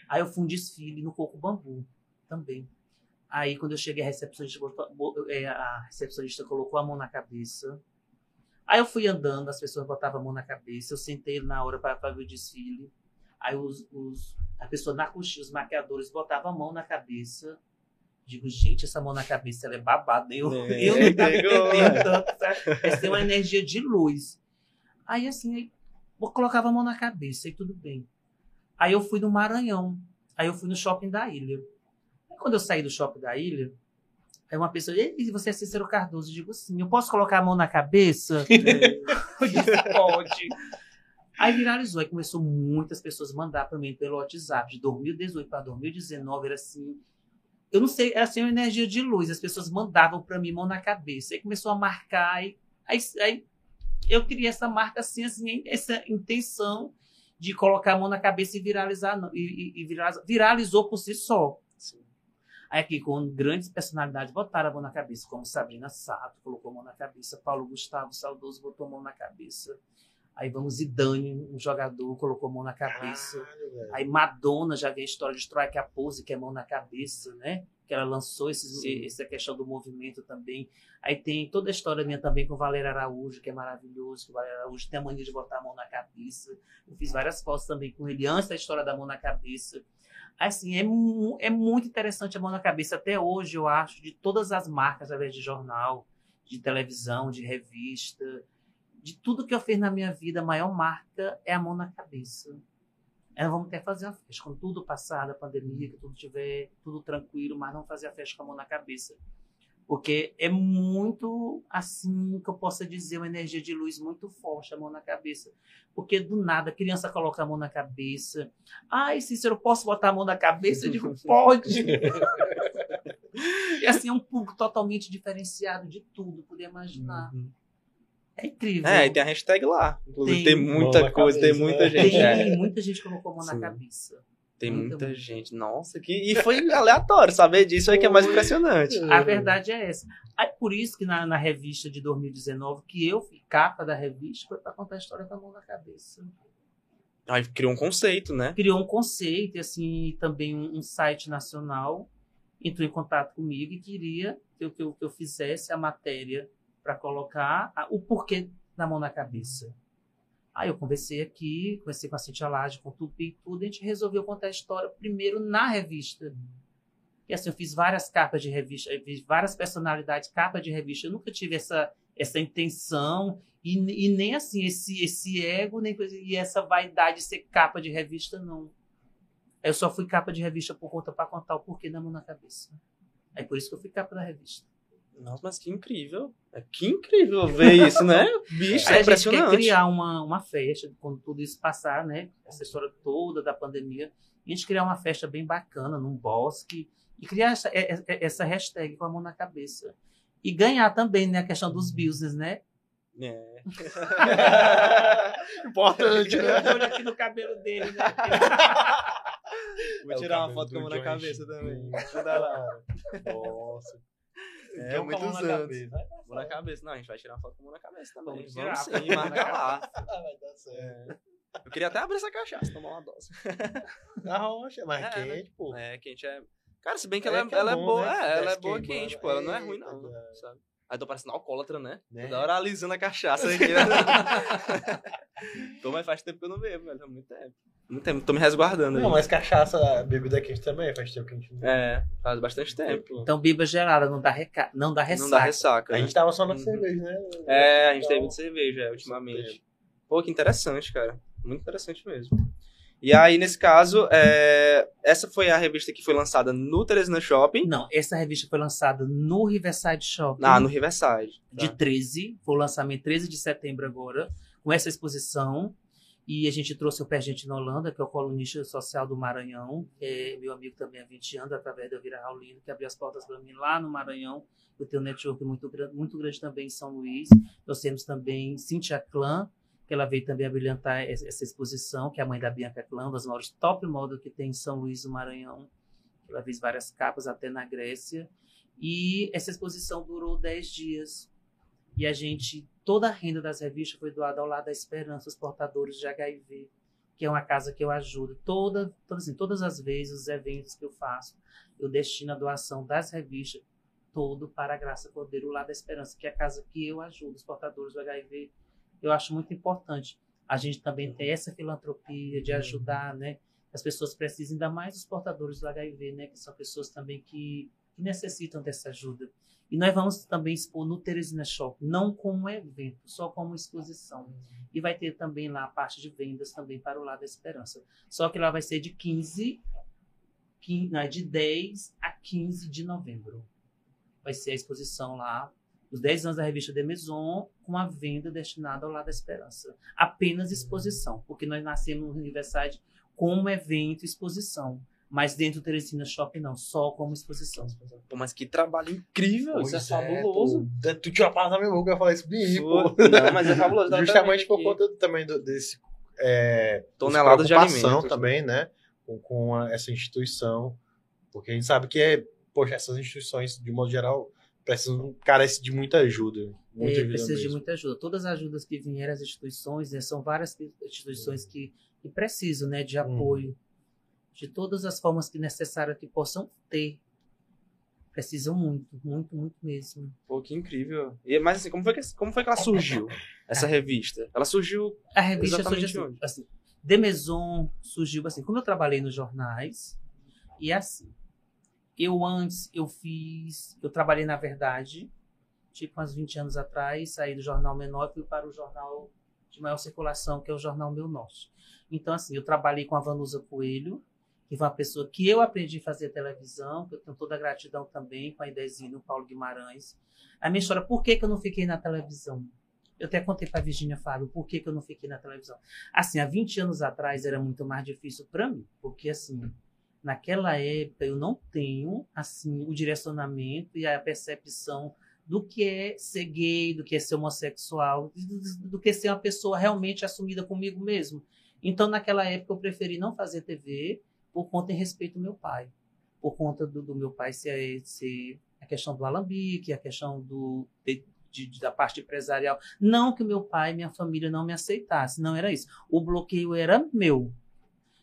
Aí eu fui um desfile no Coco Bambu também. Aí quando eu cheguei, a recepcionista, botou- bo- é, a recepcionista colocou a mão na cabeça. Aí eu fui andando, as pessoas botavam a mão na cabeça. Eu sentei na hora para ver o desfile. Aí os, os, a pessoa na coxinha, os maquiadores, botavam a mão na cabeça. Digo, gente, essa mão na cabeça ela é babada. Eu, É, eu não tava entendendo tanto. sabe? Essa tem uma energia de luz. Aí assim, aí, eu colocava a mão na cabeça e tudo bem. Aí eu fui no Maranhão. Aí eu fui no shopping da ilha. Quando eu saí do shopping da ilha, aí uma pessoa, e você é Cícero Cardoso? Eu digo, sim, eu posso colocar a mão na cabeça? eu disse, pode. Aí viralizou, aí começou muitas pessoas mandar para mim pelo WhatsApp, de 2018 para 2019, era assim, eu não sei, era assim uma energia de luz, as pessoas mandavam para mim mão na cabeça, aí começou a marcar, aí, aí, aí eu criei essa marca assim, assim, essa intenção de colocar a mão na cabeça e viralizar, e, e- e viralizou, viralizou por si só. Aí aqui, com grandes personalidades, botaram a mão na cabeça, como Sabrina Sato colocou a mão na cabeça, Paulo Gustavo Saudoso botou a mão na cabeça. Aí vamos Zidane, um jogador, colocou a mão na cabeça. Caralho. Aí Madonna já veio a história de Strike a Pose, que é mão na cabeça, né? Que ela lançou esses, Sim. essa questão do movimento também. Aí tem toda a história minha também com o Valério Araújo, que é maravilhoso, que o Valério Araújo tem a mania de botar a mão na cabeça. Eu fiz várias fotos também com ele antes da história da mão na cabeça. Assim, é, é muito interessante a mão na cabeça. Até hoje, eu acho, de todas as marcas, através de jornal, de televisão, de revista, de tudo que eu fiz na minha vida, a maior marca é a mão na cabeça. É, vamos até fazer a festa, quando tudo passar da pandemia, que tudo tiver tudo tranquilo, mas não fazer a festa com a mão na cabeça. Porque é muito, assim, que eu possa dizer, uma energia de luz muito forte, a mão na cabeça. Porque do nada, a criança coloca a mão na cabeça. Ai, Cícero, posso botar a mão na cabeça? Eu digo, pode. e assim, é um público totalmente diferenciado de tudo, poder imaginar. Uhum. É incrível. É, e tem a hashtag lá. Inclusive, tem, tem muita coisa, cabeça, tem muita né? gente. Tem é. muita gente que colocou a mão Sim. na cabeça. Tem muita, muita gente. Nossa, que... e foi aleatório saber disso aí que é mais impressionante. A verdade é essa. Aí, por isso que na, na revista de 2019, que eu fui capa da revista, foi para contar a história da mão na cabeça. Aí criou um conceito, né? Criou um conceito, e assim, também um, um site nacional entrou em contato comigo e queria que eu, que eu, que eu fizesse a matéria para colocar a, o porquê da mão na cabeça. Aí eu conversei aqui, conversei com a Cintia Laje, com o Tupi e tudo, e a gente resolveu contar a história primeiro na revista. E assim, eu fiz várias capas de revista, fiz várias personalidades, capa de revista. Eu nunca tive essa, essa intenção e, e nem assim, esse, esse ego, nem e essa vaidade de ser capa de revista, não. Eu só fui capa de revista por conta para contar o porquê da mão na cabeça. É por isso que eu fui capa da revista. Nossa, mas que incrível. É que incrível ver isso, né? Bicho, é, é impressionante. A gente quer criar uma, uma festa, quando tudo isso passar, né? Essa história toda da pandemia. A gente criar uma festa bem bacana, num bosque. E criar essa, é, é, essa hashtag com a mão na cabeça. E ganhar também, né? A questão dos business, né? É. Importante, né? Olha aqui no cabelo dele, né? Vou tirar uma foto com a mão na cabeça também. Nossa. É, é muitos anos. Mão na cabeça. Não, a gente vai tirar uma foto com mão na cabeça também. Vamos, Vamos sim, marca lá. vai dar certo. É. Eu queria até abrir essa cachaça, tomar uma dose. Na roxa, mas é, quente, né? pô. É, quente é. Cara, se bem que é, ela, é, ela é, bom, boa, né? é, ela é boa quente, pô. Ela não é ruim, não, sabe? Aí tô parecendo alcoólatra, né? né? Toda hora alisando a cachaça aqui, né? tô, mas faz tempo que eu não bebo, velho. Há muito tempo. Muito tempo, tô me resguardando Não, aí. mas cachaça, bebida quente também, faz tempo que a gente não É, faz bastante tempo. Então, bebida gelada, não dá, reca... não dá ressaca. Não dá ressaca. A gente tava só na uhum. cerveja, né? É, a gente teve de cerveja, é, ultimamente. Pô, que interessante, cara. Muito interessante mesmo. E aí, nesse caso, é... essa foi a revista que foi lançada no Teresina Shopping? Não, essa revista foi lançada no Riverside Shopping. Ah, no Riverside. Tá. De 13, foi o lançamento 13 de setembro agora, com essa exposição. E a gente trouxe o Pé Gente Holanda, que é o colunista social do Maranhão, que é meu amigo também há 20 anos, através da Vira Raulino, que abriu as portas para mim lá no Maranhão. Eu tenho um network muito, muito grande também em São Luís. Nós temos também Cintia Clã, que ela veio também a brilhantar essa exposição, que é a mãe da Bianca Clã, uma das maiores top model que tem em São Luís do Maranhão. Ela fez várias capas até na Grécia. E essa exposição durou 10 dias. E a gente, toda a renda das revistas foi doada ao lado da Esperança, os portadores de HIV, que é uma casa que eu ajudo. Toda, toda assim, todas as vezes, os eventos que eu faço, eu destino a doação das revistas todo para a Graça Cordeiro, lá da Esperança, que é a casa que eu ajudo, os portadores do HIV eu acho muito importante a gente também ter essa filantropia de ajudar, né? As pessoas precisam, ainda mais os portadores do HIV, né? Que são pessoas também que, que necessitam dessa ajuda. E nós vamos também expor no Teresina Shop, não como evento, só como exposição. E vai ter também lá a parte de vendas também para o lado da esperança. Só que lá vai ser de 15, 15 não, de 10 a 15 de novembro. Vai ser a exposição lá os 10 anos da revista The Maison, com a venda destinada ao lado da esperança. Apenas exposição, porque nós nascemos no Riverside como evento exposição. Mas dentro do Teresina Shopping não, só como exposição. Pô, mas que trabalho incrível, pois isso é, é fabuloso. Pô, tu tinha passado na minha boca, eu falei isso bem, pô. Não, mas é fabuloso. Justamente por conta também do, desse... É, Toneladas de alimentos. também, né? Com, com a, essa instituição. Porque a gente sabe que é, poxa, essas instituições, de modo geral, precisam, carece de muita ajuda. Muita é, precisa mesmo. de muita ajuda. Todas as ajudas que vieram às instituições, né, são várias instituições que, que precisam né, de hum. apoio, hum. De todas as formas que necessárias que possam ter. Precisam muito, muito, muito mesmo. Pô, que incrível. E, mas assim, como foi que, como foi que ela surgiu, essa revista? Ela surgiu. A revista surgiu assim, assim. Maison surgiu assim. Como eu trabalhei nos jornais, e assim, eu antes, eu fiz, eu trabalhei na Verdade, tipo uns 20 anos atrás, saí do jornal menor e fui para o jornal de maior circulação, que é o Jornal Meu Norte. Então, assim, eu trabalhei com a Vanusa Coelho, que foi uma pessoa que eu aprendi a fazer televisão, que eu tenho toda a gratidão também com a Idezinho, o Paulo Guimarães. A minha história, por que, que eu não fiquei na televisão? Eu até contei para a Virginia Fábio por que, que eu não fiquei na televisão. Assim, há 20 anos atrás era muito mais difícil para mim, porque assim, naquela época eu não tenho assim o direcionamento e a percepção do que é ser gay, do que é ser homossexual, do, do que ser uma pessoa realmente assumida comigo mesmo. Então, naquela época, eu preferi não fazer TV por conta em respeito ao meu pai. Por conta do, do meu pai ser, ser a questão do alambique, a questão do, de, de, da parte empresarial. Não que meu pai e minha família não me aceitassem, não era isso. O bloqueio era meu.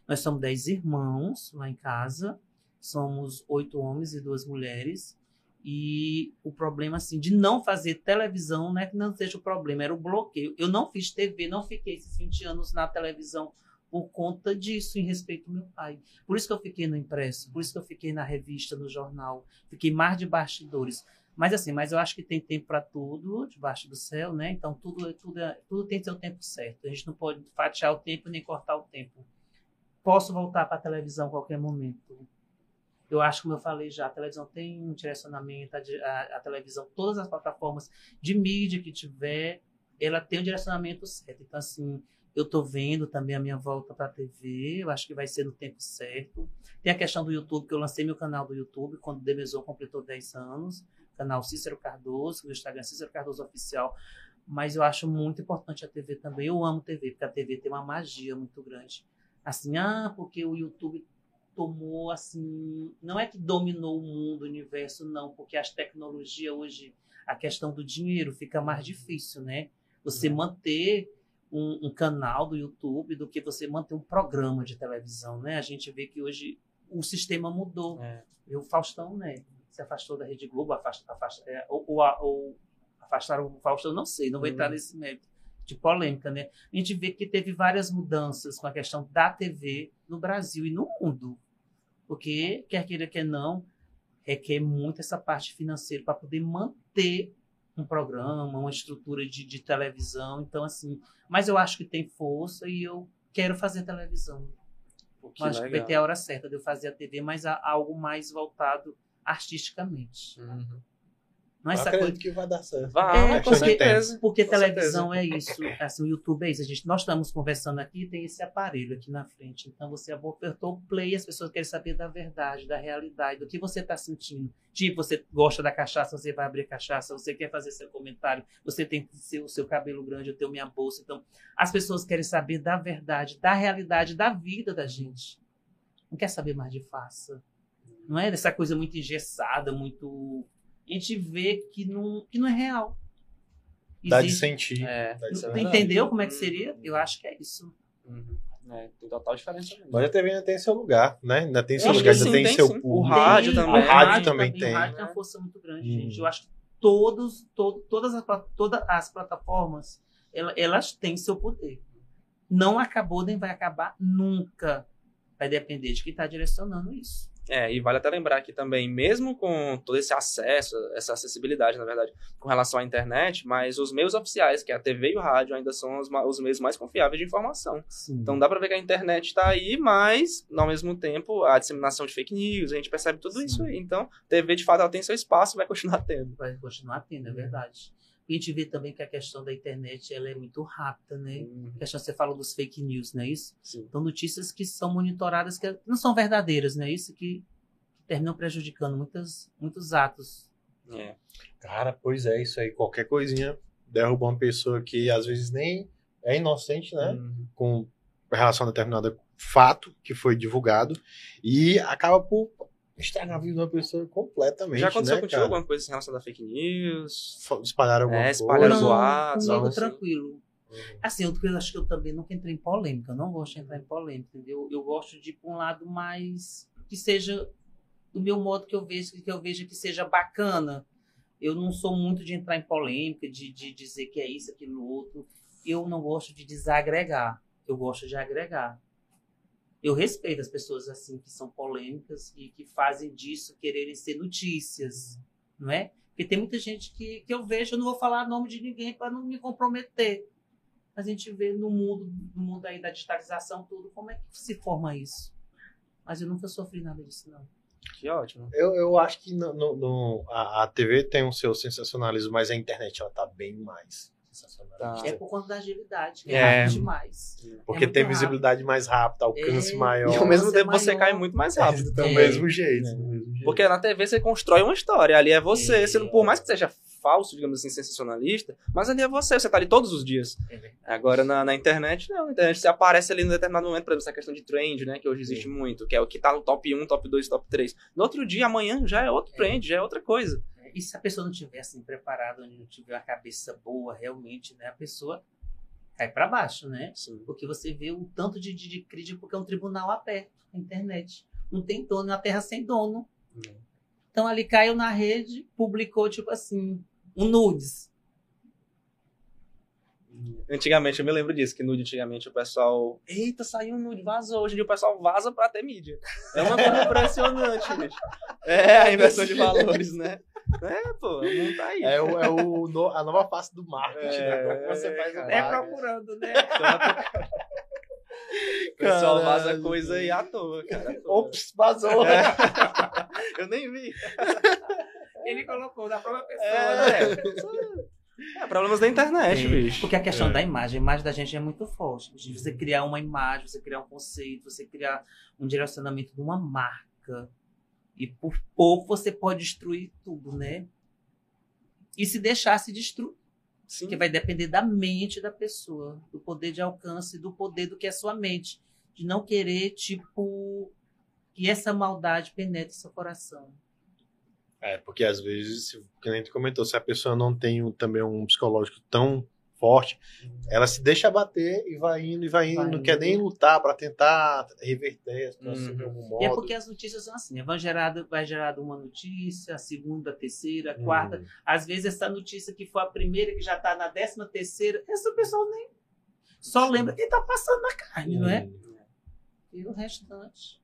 Nós somos dez irmãos lá em casa, somos oito homens e duas mulheres. E o problema, assim, de não fazer televisão, não é que não seja o problema, era o bloqueio. Eu não fiz TV, não fiquei esses 20 anos na televisão por conta disso, em respeito ao meu pai. Por isso que eu fiquei no impresso, por isso que eu fiquei na revista, no jornal, fiquei mais de bastidores. Mas assim, mas eu acho que tem tempo para tudo debaixo do céu, né? Então tudo, tudo, tudo tem seu tempo certo. A gente não pode fatiar o tempo nem cortar o tempo. Posso voltar para a televisão a qualquer momento. Eu acho, como eu falei já, a televisão tem um direcionamento, a, a, a televisão, todas as plataformas de mídia que tiver, ela tem um direcionamento certo. Então, assim, eu estou vendo também a minha volta para a TV, eu acho que vai ser no tempo certo. Tem a questão do YouTube, que eu lancei meu canal do YouTube quando o Demeson completou 10 anos, canal Cícero Cardoso, no Instagram Cícero Cardoso Oficial. Mas eu acho muito importante a TV também. Eu amo TV, porque a TV tem uma magia muito grande. Assim, ah, porque o YouTube tomou, assim, não é que dominou o mundo, o universo, não, porque as tecnologias hoje, a questão do dinheiro fica mais difícil, né? Você uhum. manter um, um, canal do YouTube do que você manter um programa de televisão, né? A gente vê que hoje o sistema mudou. É. E o Faustão, né? Se afastou da Rede Globo, afasta, afasta, é, ou, ou, ou, afastaram o Faustão, não sei, não vou entrar uhum. nesse mérito de polêmica, né? A gente vê que teve várias mudanças com a questão da TV no Brasil e no mundo. Porque, quer queira, quer não, requer muito essa parte financeira para poder manter um programa, uma estrutura de, de televisão. Então, assim, mas eu acho que tem força e eu quero fazer televisão. Que acho legal. que vai ter a hora certa de eu fazer a TV, mas a, algo mais voltado artisticamente. Uhum. Não é essa acredito coisa... que vai dar certo. Vai, é, com certeza. Porque com televisão certeza. é isso, assim, o YouTube é isso. A gente, nós estamos conversando aqui tem esse aparelho aqui na frente. Então você apertou o play as pessoas querem saber da verdade, da realidade, do que você está sentindo. Tipo, você gosta da cachaça, você vai abrir cachaça, você quer fazer seu comentário, você tem seu, o seu cabelo grande, eu tenho minha bolsa. Então, as pessoas querem saber da verdade, da realidade, da vida da gente. Não quer saber mais de farsa. Não é dessa coisa muito engessada, muito a gente vê que não, que não é real. Existe, Dá de sentir. É, de entendeu como é que seria? Eu acho que é isso. Uhum. É, tem total diferença mesmo. Mas a TV ainda tem seu lugar, né? Ainda tem seu lugar, ainda sim, tem, tem, seu sim. público. O rádio também. O rádio também tem. O rádio tem uma força muito grande, uhum. gente. Eu acho que todos, to, todas, as, todas as plataformas, elas, elas têm seu poder. Não acabou, nem vai acabar nunca. Vai depender de quem está direcionando isso. É, e vale até lembrar aqui também, mesmo com todo esse acesso, essa acessibilidade, na verdade, com relação à internet, mas os meios oficiais, que é a TV e o rádio, ainda são os, os meios mais confiáveis de informação. Sim. Então dá para ver que a internet está aí, mas, ao mesmo tempo, a disseminação de fake news, a gente percebe tudo Sim. isso aí. Então, TV, de fato, ela tem seu espaço e vai continuar tendo. Vai continuar tendo, é verdade. E a gente vê também que a questão da internet ela é muito rápida, né? Uhum. A questão, você fala dos fake news, não é isso? Sim. Então, notícias que são monitoradas que não são verdadeiras, não é isso? Que terminam prejudicando muitos, muitos atos. É. Cara, pois é, isso aí. Qualquer coisinha derruba uma pessoa que às vezes nem é inocente, né? Uhum. Com relação a determinado fato que foi divulgado e acaba por estragar a vida de uma pessoa completamente. Já aconteceu né, contigo cara? alguma coisa em relação a fake news? Espalharam alguma é, espalharam coisa? zoados, comigo assim. tranquilo. Uhum. Assim, eu, eu acho que eu também nunca entrei em polêmica. Eu não gosto de entrar em polêmica, entendeu? Eu gosto de ir para um lado mais que seja do meu modo que eu vejo que eu veja que seja bacana. Eu não sou muito de entrar em polêmica, de, de dizer que é isso, aquilo, outro. Eu não gosto de desagregar. Eu gosto de agregar eu respeito as pessoas assim que são polêmicas e que fazem disso quererem ser notícias, não é? Porque tem muita gente que, que eu vejo, eu não vou falar nome de ninguém para não me comprometer. Mas a gente vê no mundo, no mundo aí da digitalização, tudo, como é que se forma isso. Mas eu nunca sofri nada disso, não. Que ótimo. Eu, eu acho que no, no- no- a, a TV tem o seu sensacionalismo, mas a internet ela tá bem mais sensacionalista. Tá. É por conta da agilidade, que é, É. rápido demais. Porque muito tem rápido. visibilidade mais rápida, alcance É. maior. E ao mesmo Você tempo você maior. cai muito mais rápido do também. mesmo jeito. do mesmo jeito. Porque na TV você constrói uma história, ali é você. É. Você não- por mais que seja falso, digamos assim, sensacionalista, mas ali é você, você tá ali todos os dias. É. Agora na, na internet, não, na internet você aparece ali em determinado momento, por exemplo, essa questão de trend, né, que hoje existe muito, que é o que tá no top 1, top 2, top 3. No outro dia, amanhã, já é outro trend, já é outra coisa. E se a pessoa não tiver assim preparada, não tiver uma cabeça boa realmente, né, a pessoa cai para baixo, né? Sim. Porque você vê o tanto de, de, de crítica, porque é um tribunal aberto na internet. Não tem dono, é uma terra sem dono. Então ali caiu na rede, publicou tipo assim, um nudes. Antigamente, eu me lembro disso, que nude antigamente o pessoal. Eita, saiu um nude, vazou. Hoje em dia o pessoal vaza pra ter mídia. É uma coisa impressionante, gente. É a inversão de valores, né? É, pô, o mundo tá aí. É, o, é o no- a nova face do marketing, É, né? Como você faz o cara. É procurando, né? O pessoal vaza Caralho. coisa aí à toa, cara. Ops, vazou. É. Eu nem vi. Ele colocou da própria pessoa, É, né? É problemas da internet, É, bicho. Porque a questão É. da imagem, a imagem da gente é muito forte. Você criar uma imagem, você criar um conceito, você criar um direcionamento de uma marca. E por pouco você pode destruir tudo, né? E se deixar se destruir. Sim. Porque vai depender da mente da pessoa, do poder de alcance, do poder do que é sua mente. De não querer, tipo, que essa maldade penetre seu coração. É, porque às vezes, que nem tu comentou, se a pessoa não tem também um psicológico tão forte, ela se deixa bater e vai indo e vai indo, Vai não quer nem lutar pra tentar reverter a situação Uhum. de algum modo. E é porque as notícias são assim, né? vai gerado, vai gerado uma notícia, a segunda, a terceira, a Uhum. quarta. Às vezes essa notícia que foi a primeira, que já está na décima terceira, essa pessoa nem só lembra quem tá passando na carne, não é? Uhum. E o restante.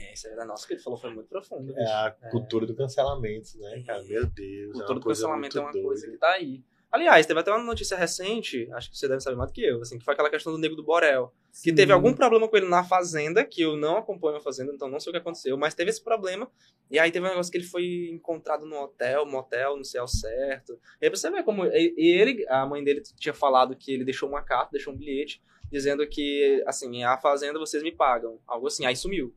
É, isso da nossa que ele falou foi muito profundo. É a cultura do cancelamento, né, cara? Meu Deus. É todo uma coisa cancelamento é uma coisa doida. que tá aí. Aliás, teve até uma notícia recente, acho que você deve saber mais do que eu, assim, que foi aquela questão do Nego do Borel. Que teve algum problema com ele na Fazenda, que eu não acompanho a Fazenda, então não sei o que aconteceu, mas teve esse problema. E aí teve um negócio que ele foi encontrado no hotel, motel, não sei ao certo. E aí você vê como. E ele, a mãe dele tinha falado que ele deixou uma carta, deixou um bilhete, dizendo que, assim, a Fazenda vocês me pagam. Algo assim, aí sumiu.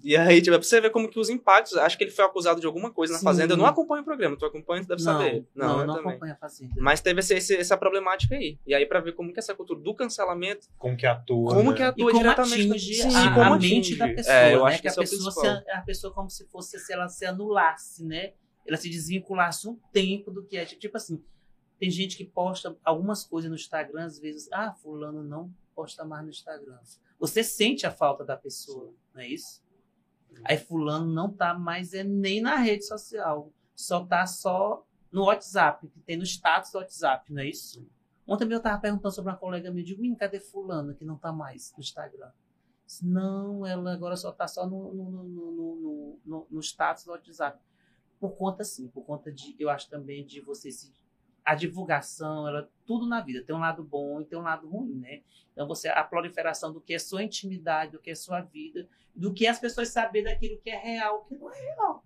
E aí, tipo, é pra você ver como que os impactos. Acho que ele foi acusado de alguma coisa na Sim. Fazenda. Eu não acompanho o programa, tu acompanha, tu deve saber. Não, eu não, também. acompanha a Fazenda. Mas teve esse- esse- essa problemática aí. E aí, pra ver como que essa cultura do cancelamento Como que atua, como né? que E atua como diretamente atinge Sim, a, como a mente da pessoa, É, eu né? acho que a isso é pessoa, se, a pessoa como se fosse se ela se anulasse, né? Ela se desvinculasse um tempo do que é. Tipo assim, tem gente que posta algumas coisas no Instagram, às vezes, ah, fulano não posta mais no Instagram. Você sente a falta da pessoa, não é isso? Aí fulano não tá mais é, nem na rede social, só tá só no WhatsApp, que tem no status do WhatsApp, não é isso? Ontem eu tava perguntando sobre uma colega minha, eu digo, "Menino, cadê fulano que não tá mais no Instagram? Disse, Não, ela agora só tá só no, no, no, no- no status do WhatsApp. Por conta, sim, por conta de, eu acho também de você se. A divulgação, ela, tudo na vida tem um lado bom e tem um lado ruim, né? Então, você, a proliferação do que é sua intimidade, do que é sua vida, do que as pessoas saber daquilo que é real, que não é real.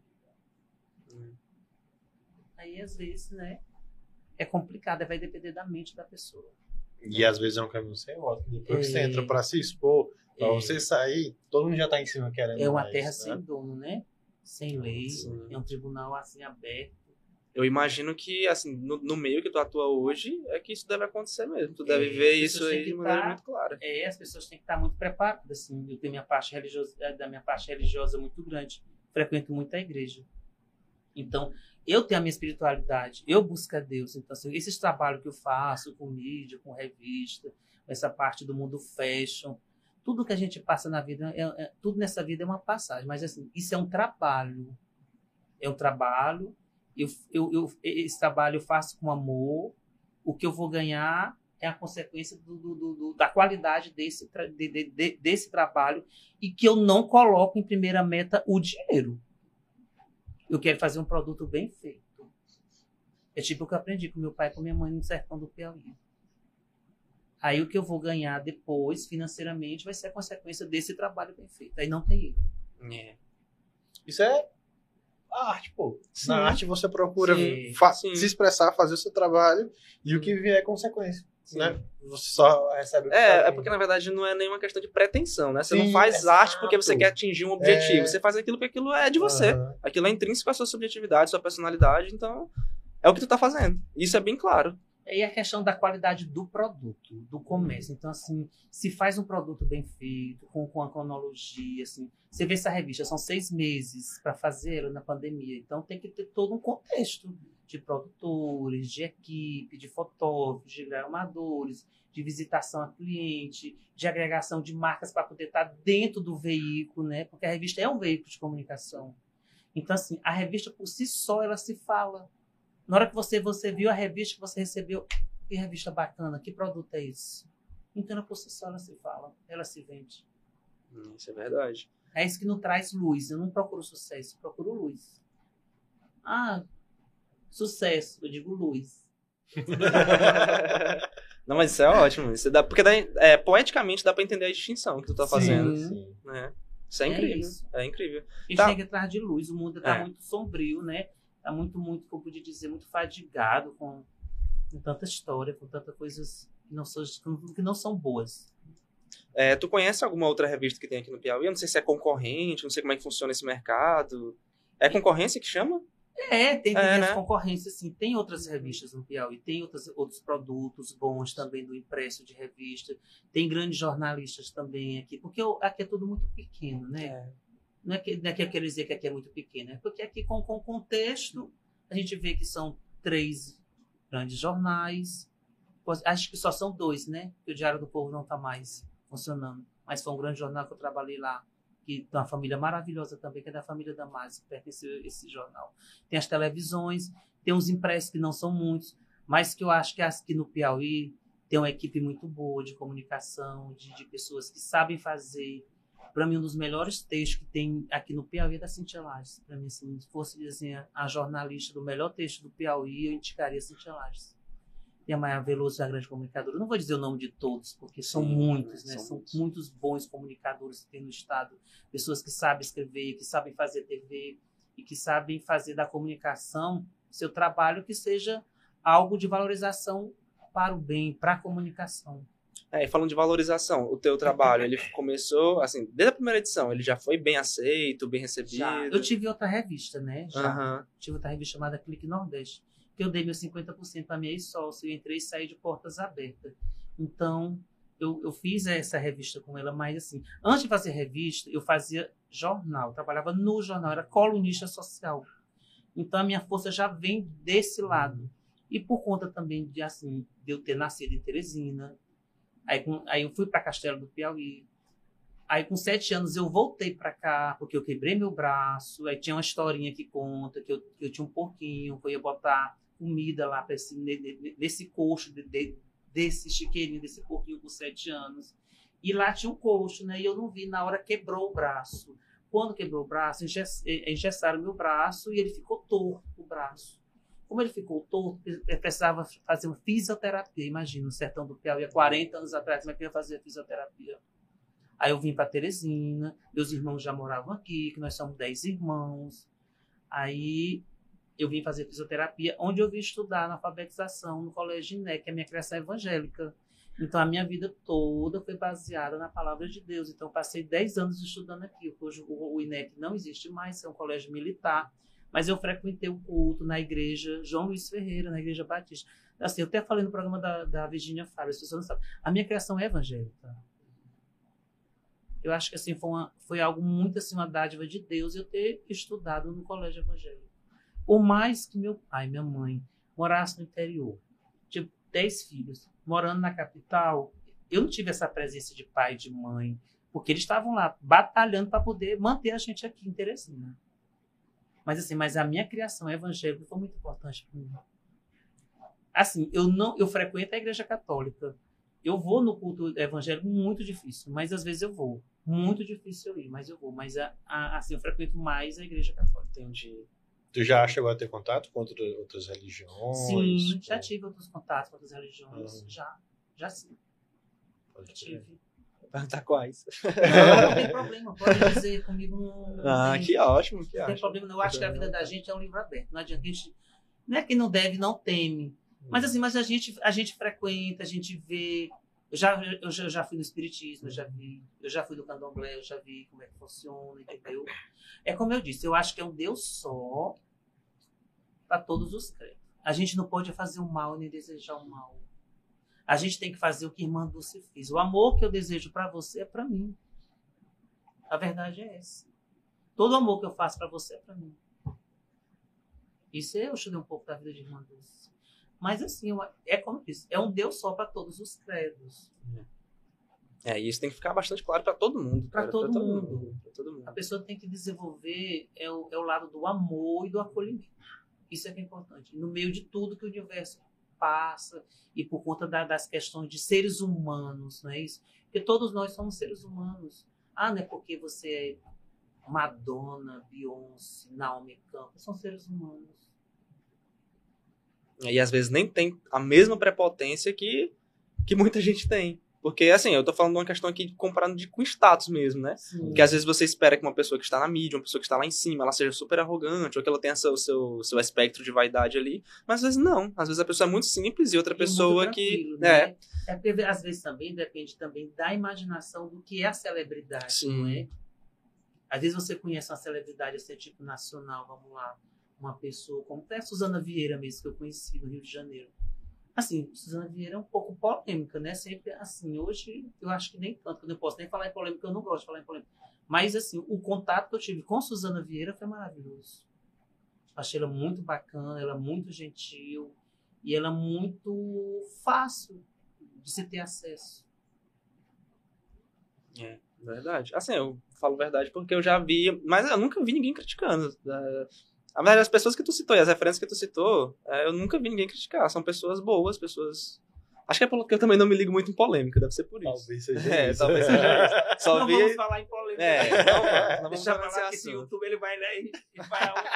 Aí, às vezes, né? É complicado, vai depender da mente da pessoa. E às vezes é um caminho sem volta. Depois que você É. entra pra se expor, pra É. você sair, todo mundo já tá em cima querendo É uma mais, terra né? sem dono, né? Sem lei, Sim. é um tribunal assim aberto. Eu imagino que, assim, no, no meio que tu atua hoje, é que isso deve acontecer mesmo. Tu É, deve ver as isso aí de maneira tá- muito clara. É, as pessoas têm que estar muito preparadas. Assim, eu tenho minha parte religiosa, eh, da minha parte religiosa muito grande. Frequento muito a igreja. Então, eu tenho a minha espiritualidade, eu busco a Deus. Então, assim, esses trabalhos que eu faço com mídia, com revista, essa parte do mundo fashion, tudo que a gente passa na vida, é, é- tudo nessa vida é uma passagem. Mas, assim, isso é um trabalho. É um trabalho. Eu, eu, eu- esse trabalho eu faço com amor. O que eu vou ganhar é a consequência do- do- do- da qualidade desse, de- de- de- desse trabalho e que eu não coloco em primeira meta o dinheiro. Eu quero fazer um produto bem feito. É tipo o que eu aprendi com meu pai e com minha mãe no sertão do Piauí. Aí o que eu vou ganhar depois, financeiramente, vai ser a consequência desse trabalho bem feito. Aí não tem erro. É. Isso é a arte, pô. Sim. Na arte você procura Sim, sim. se expressar, fazer o seu trabalho e o que vier é consequência. Né? Você só recebe É, tá é porque na verdade não é nenhuma questão de pretensão, né? Você não faz arte porque você quer atingir um objetivo. É. Você faz aquilo porque aquilo é de você. Aham. Aquilo é intrínseco à sua subjetividade, sua personalidade, então é o que tu tá fazendo. Isso é bem claro. E a questão da qualidade do produto, do comércio. Então, assim, se faz um produto bem feito, com, com a cronologia, assim. Você vê essa revista, são seis meses para fazê-la na pandemia. Então, tem que ter todo um contexto de produtores, de equipe, de fotógrafos, de gramadores, de visitação a cliente, de agregação de marcas para poder estar dentro do veículo, né? Porque a revista é um veículo de comunicação. Então, assim, a revista por si só, ela se fala. Na hora que você, você viu a revista que você recebeu, que revista bacana, que produto é esse? Então, ela por si só, ela se fala, ela se vende. Hum, Isso é verdade. É isso que não traz luz. Eu não procuro sucesso, eu procuro luz. Ah, sucesso, eu digo luz. Não, mas isso é ótimo. Isso dá, porque daí, é, poeticamente dá pra entender a distinção que tu tá fazendo. Sim. Né? Isso é É incrível. isso. É incrível. A gente Tá. tem que ir atrás de luz. O mundo está É. muito sombrio, né? Está muito, muito, como eu podia dizer, muito fadigado com, com tanta história, com tantas coisas que não, são, que não são boas. É, tu conhece alguma outra revista que tem aqui no Piauí? Eu não sei se é concorrente, não sei como é que funciona esse mercado. É concorrência que chama? É, tem, É, né? concorrências, sim. Tem outras revistas no Piauí, tem outros, outros produtos bons também do impresso de revista. Tem grandes jornalistas também aqui, porque aqui é tudo muito pequeno, né? Não é que, não é que eu quero dizer que aqui é muito pequeno, é porque aqui com o contexto a gente vê que são três grandes jornais. Acho que só são dois, né? Que o Diário do Povo não está mais funcionando. Mas foi um grande jornal que eu trabalhei lá, que tem uma família maravilhosa também, que é da família Damasio, que pertence a esse jornal. Tem as televisões, tem os impressos que não são muitos, mas que eu acho que aqui no Piauí tem uma equipe muito boa de comunicação, de, de pessoas que sabem fazer. Para mim, um dos melhores textos que tem aqui no Piauí é da Cintia Lages. Para mim, assim, se fosse dizer a, a jornalista do melhor texto do Piauí, eu indicaria a Cintia Lages. Tem a Maia Veloso, a grande comunicadora. Eu não vou dizer o nome de todos, porque são Sim, muitos, né? são São, muitos. muitos bons comunicadores que tem no estado. Pessoas que sabem escrever, que sabem fazer TV e que sabem fazer da comunicação seu trabalho que seja algo de valorização para o bem, para a comunicação. É, e falando de valorização, o teu trabalho, ele começou, assim, desde a primeira edição, ele já foi bem aceito, bem recebido? Já. Eu tive outra revista, né? Já. Aham. Tive outra revista chamada Clique Nordeste, que eu dei meus 50% para minha ex-sócia, eu entrei e saí de portas abertas. Então, eu, eu fiz essa revista com ela, mas assim, antes de fazer revista, eu fazia jornal, eu trabalhava no jornal, era colunista social. Então, a minha força já vem desse lado. E por conta também de, assim, de eu ter nascido em Teresina, aí, com- aí eu fui para Castelo do Piauí, Aí, com sete anos, eu voltei pra cá, porque eu quebrei meu braço. Aí tinha uma historinha que conta que eu, que eu tinha um porquinho, que eu ia botar comida lá pra esse, ne- ne- nesse coxo de- de- desse chiqueirinho, desse porquinho com sete anos. E lá tinha um coxo, né? E eu não vi, na hora quebrou o braço. Quando quebrou o braço, engess- engessaram meu braço e ele ficou torto, o braço. Como ele ficou torto, eu precisava fazer uma fisioterapia. Imagina, no sertão do Piauí, há 40 anos atrás, como é que eu ia fazer fisioterapia? Aí eu vim para Teresina, meus irmãos já moravam aqui, que nós somos 10 irmãos. Aí eu vim fazer fisioterapia, onde eu vim estudar na alfabetização no Colégio INEC, que é a minha criação evangélica. Então a minha vida toda foi baseada na palavra de Deus. Então passei 10 anos estudando aqui. Hoje o INEC não existe mais, é um colégio militar. Mas eu frequentei o culto na igreja João Luiz Ferreira, na igreja Batista. Assim, eu até falei no programa da, da Virginia Fábio, as pessoas não sabem. A minha criação é evangélica eu acho que assim foi, uma, foi algo muito assim uma dádiva de Deus eu ter estudado no colégio evangélico. Por mais que meu pai minha mãe morassem no interior, tipo dez filhos, morando na capital, eu não tive essa presença de pai e de mãe, porque eles estavam lá batalhando para poder manter a gente aqui em Teresina. Mas assim, mas a minha criação evangélica foi muito importante para mim. Assim, eu não, eu frequento a igreja católica. Eu vou no culto evangélico muito difícil, mas às vezes eu vou. Muito difícil eu ir, mas eu vou. Mas a, a- assim, eu frequento mais a igreja católica. Entendi. Tu já chegou a ter contato com outra, outras religiões? Sim, já tive outros contatos com outras religiões. Uhum. Já, já sim. Pode Já tive. Perguntar quais. Não, não tem problema, pode dizer comigo. Não, Ah, que ótimo, que Não tem problema. Eu acho que a vida da gente é um livro aberto. Não adianta a gente. Não é que não deve, não teme. Mas assim, mas a gente, a gente frequenta, a gente vê. Eu já, eu já, eu já fui no Espiritismo, eu já vi, eu já fui no Candomblé, eu já vi como é que funciona, entendeu? É como eu disse, eu acho que é um Deus só para todos os credos. A gente não pode fazer o mal nem desejar o mal. A gente tem que fazer o que irmã Dulce fez. O amor que eu desejo para você é para mim. A verdade é essa. Todo amor que eu faço para você é para mim. Isso eu estudei um pouco da vida de irmã Dulce. Mas assim, é como eu disse, é um Deus só para todos os credos. É, e isso tem que ficar bastante claro pra todo mundo. Pra cara, todo mundo. Todo mundo. A pessoa tem que desenvolver é o, é o lado do amor e do acolhimento. Isso é que é importante. No meio de tudo que o universo passa e por conta da- das questões de seres humanos, não é isso? Porque todos nós somos seres humanos. Ah, não é porque você é Madonna, Beyoncé, Naomi Campbell, são seres humanos. E às vezes nem tem a mesma prepotência que, que muita gente tem. Porque, assim, eu tô falando de uma questão aqui comparando de, com status mesmo, né? Sim. Porque às vezes você espera que uma pessoa que está na mídia, uma pessoa que está lá em cima, ela seja super arrogante, ou que ela tenha seu, seu, seu espectro de vaidade ali. Mas às vezes não. Às vezes a pessoa é muito simples e outra E pessoa muito que. É, né? É porque às vezes também depende também da imaginação do que é a celebridade, Sim. não é? Às vezes você conhece uma celebridade assim, tipo nacional, vamos lá, uma pessoa como até a Suzana Vieira mesmo, que eu conheci no Rio de Janeiro. Assim, Suzana Vieira é um pouco polêmica, né? Sempre assim, hoje eu acho que nem tanto, eu não posso nem falar em polêmica, eu não gosto de falar em polêmica. Mas assim, o contato que eu tive com Suzana Vieira foi maravilhoso. Achei ela muito bacana, ela muito gentil e ela muito fácil de se ter acesso. É, verdade. Assim, eu falo verdade porque eu já vi, mas eu nunca vi ninguém criticando. É, A verdade, as pessoas que tu citou e as referências que tu citou, é, eu nunca vi ninguém criticar. São pessoas boas, pessoas. Acho que é porque eu também não me ligo muito em polêmica, deve ser por isso. Talvez seja É, isso. talvez seja isso. Só não vi. vamos falar em polêmica. É, né? não vamos, não vamos Deixa falar que esse assunto. YouTube ele vai lá e, e vai aonde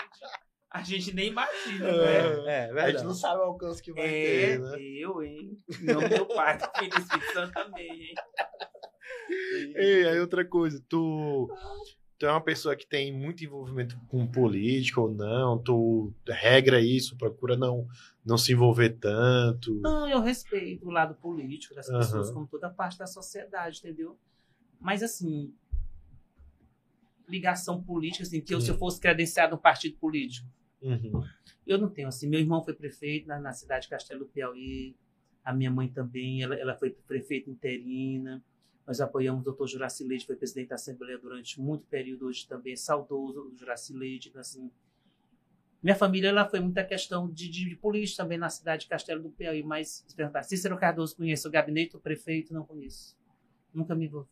a gente- nem imagina, É. né? É, A gente não sabe o alcance que vai É, ter, né? eu, hein? Não, meu pai, do Espírito Santo também, hein? Ei, aí outra coisa, tu, tu é uma pessoa que tem muito envolvimento com política ou não, tu regra isso, procura não, não se envolver tanto. Não, eu respeito o lado político das Aham. pessoas, como toda parte da sociedade, entendeu? Mas, assim, ligação política, assim, que eu, se eu fosse credenciado um partido político, Uhum. eu não tenho, assim. Meu irmão foi prefeito na, na cidade de Castelo do Piauí, a minha mãe também, ela, ela foi prefeita interina. Nós apoiamos o doutor Juraci Leite, foi presidente da Assembleia durante muito período, hoje também é saudoso o Juraci Leite, então, assim. Minha família ela foi muita questão de, de, de política também na cidade de Castelo do Piauí, mas se perguntar, Cícero Cardoso conhece o gabinete do prefeito? Não conheço. Nunca me envolvi.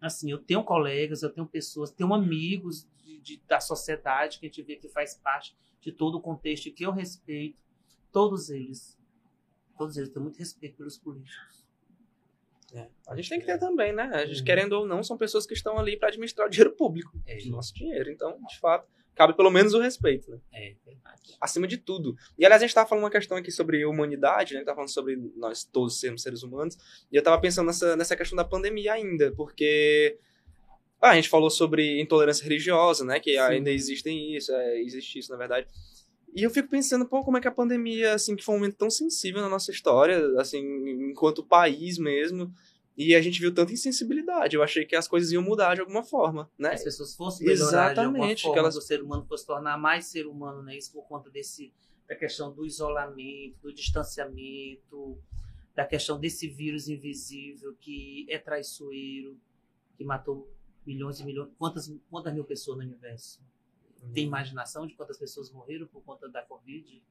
Assim, eu tenho colegas, eu tenho pessoas, tenho amigos de, de- da sociedade que a gente vê que faz parte de todo o contexto que eu respeito. Todos eles. Todos eles. Tenho muito respeito pelos políticos. É. A gente tem que ter também, né? A gente, Uhum. querendo ou não, são pessoas que estão ali para administrar o dinheiro público. É. o nosso dinheiro. Então, de fato, cabe pelo menos o respeito, né? É verdade. acima de tudo. E aliás, a gente estava falando uma questão aqui sobre humanidade, né? Tava falando sobre nós todos sermos seres humanos. E eu tava pensando nessa, nessa questão da pandemia ainda, porque ah, a gente falou sobre intolerância religiosa, né? Que Sim. ainda existem isso, é, existe isso, na verdade. E eu fico pensando, pô, como é que a pandemia, assim, que foi um momento tão sensível na nossa história, assim, enquanto país mesmo, e a gente viu tanta insensibilidade. Eu achei que as coisas iam mudar de alguma forma, né? As pessoas fossem melhorar de alguma Exatamente, forma, que elas- o ser humano fosse tornar mais ser humano, né? Isso por conta desse, da questão do isolamento, do distanciamento, da questão desse vírus invisível que é traiçoeiro, que matou milhões e milhões. Quantas, quantas mil pessoas no universo? Tem imaginação de quantas pessoas morreram por conta da Covid?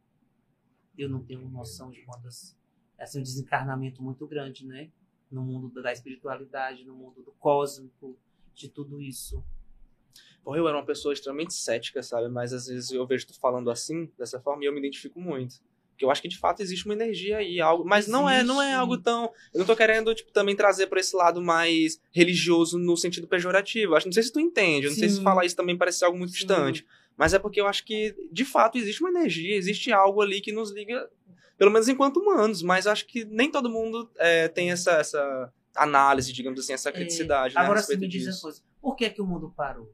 Eu não tenho noção de quantas. É assim, um desencarnamento muito grande, né? No mundo da espiritualidade, no mundo do cósmico, de tudo isso. Pô, eu era uma pessoa extremamente cética, sabe? Mas às vezes eu vejo tu falando assim, dessa forma, e eu me identifico muito. Porque eu acho que de fato existe uma energia aí, algo. Mas não é, não é Existe. algo tão. Eu não tô querendo, tipo, também trazer pra esse lado mais religioso no sentido pejorativo. Acho, não sei se tu entende, eu não sei se falar isso também parece ser algo muito Sim. distante. Mas é porque eu acho que, de fato, existe uma energia, existe algo ali que nos liga, pelo menos enquanto humanos, mas acho que nem todo mundo é, tem essa, essa análise, digamos assim, essa criticidade. É, né, a agora sim respeito me diz uma disso. coisa. Por que, que o mundo parou?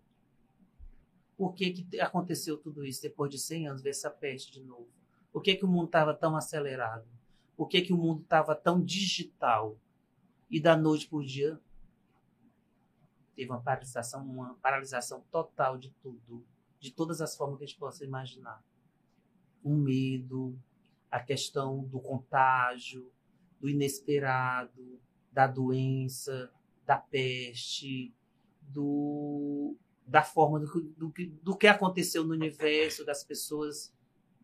Por que, que aconteceu tudo isso depois de 100 anos, ver essa peste de novo? Por que, que o mundo estava tão acelerado? Por que, que o mundo estava tão digital? E da noite para o dia teve uma paralisação, uma paralisação total de tudo, de todas as formas que a gente possa imaginar. O medo, a questão do contágio, do inesperado, da doença, da peste, do, da forma do, do, do que aconteceu no universo, das pessoas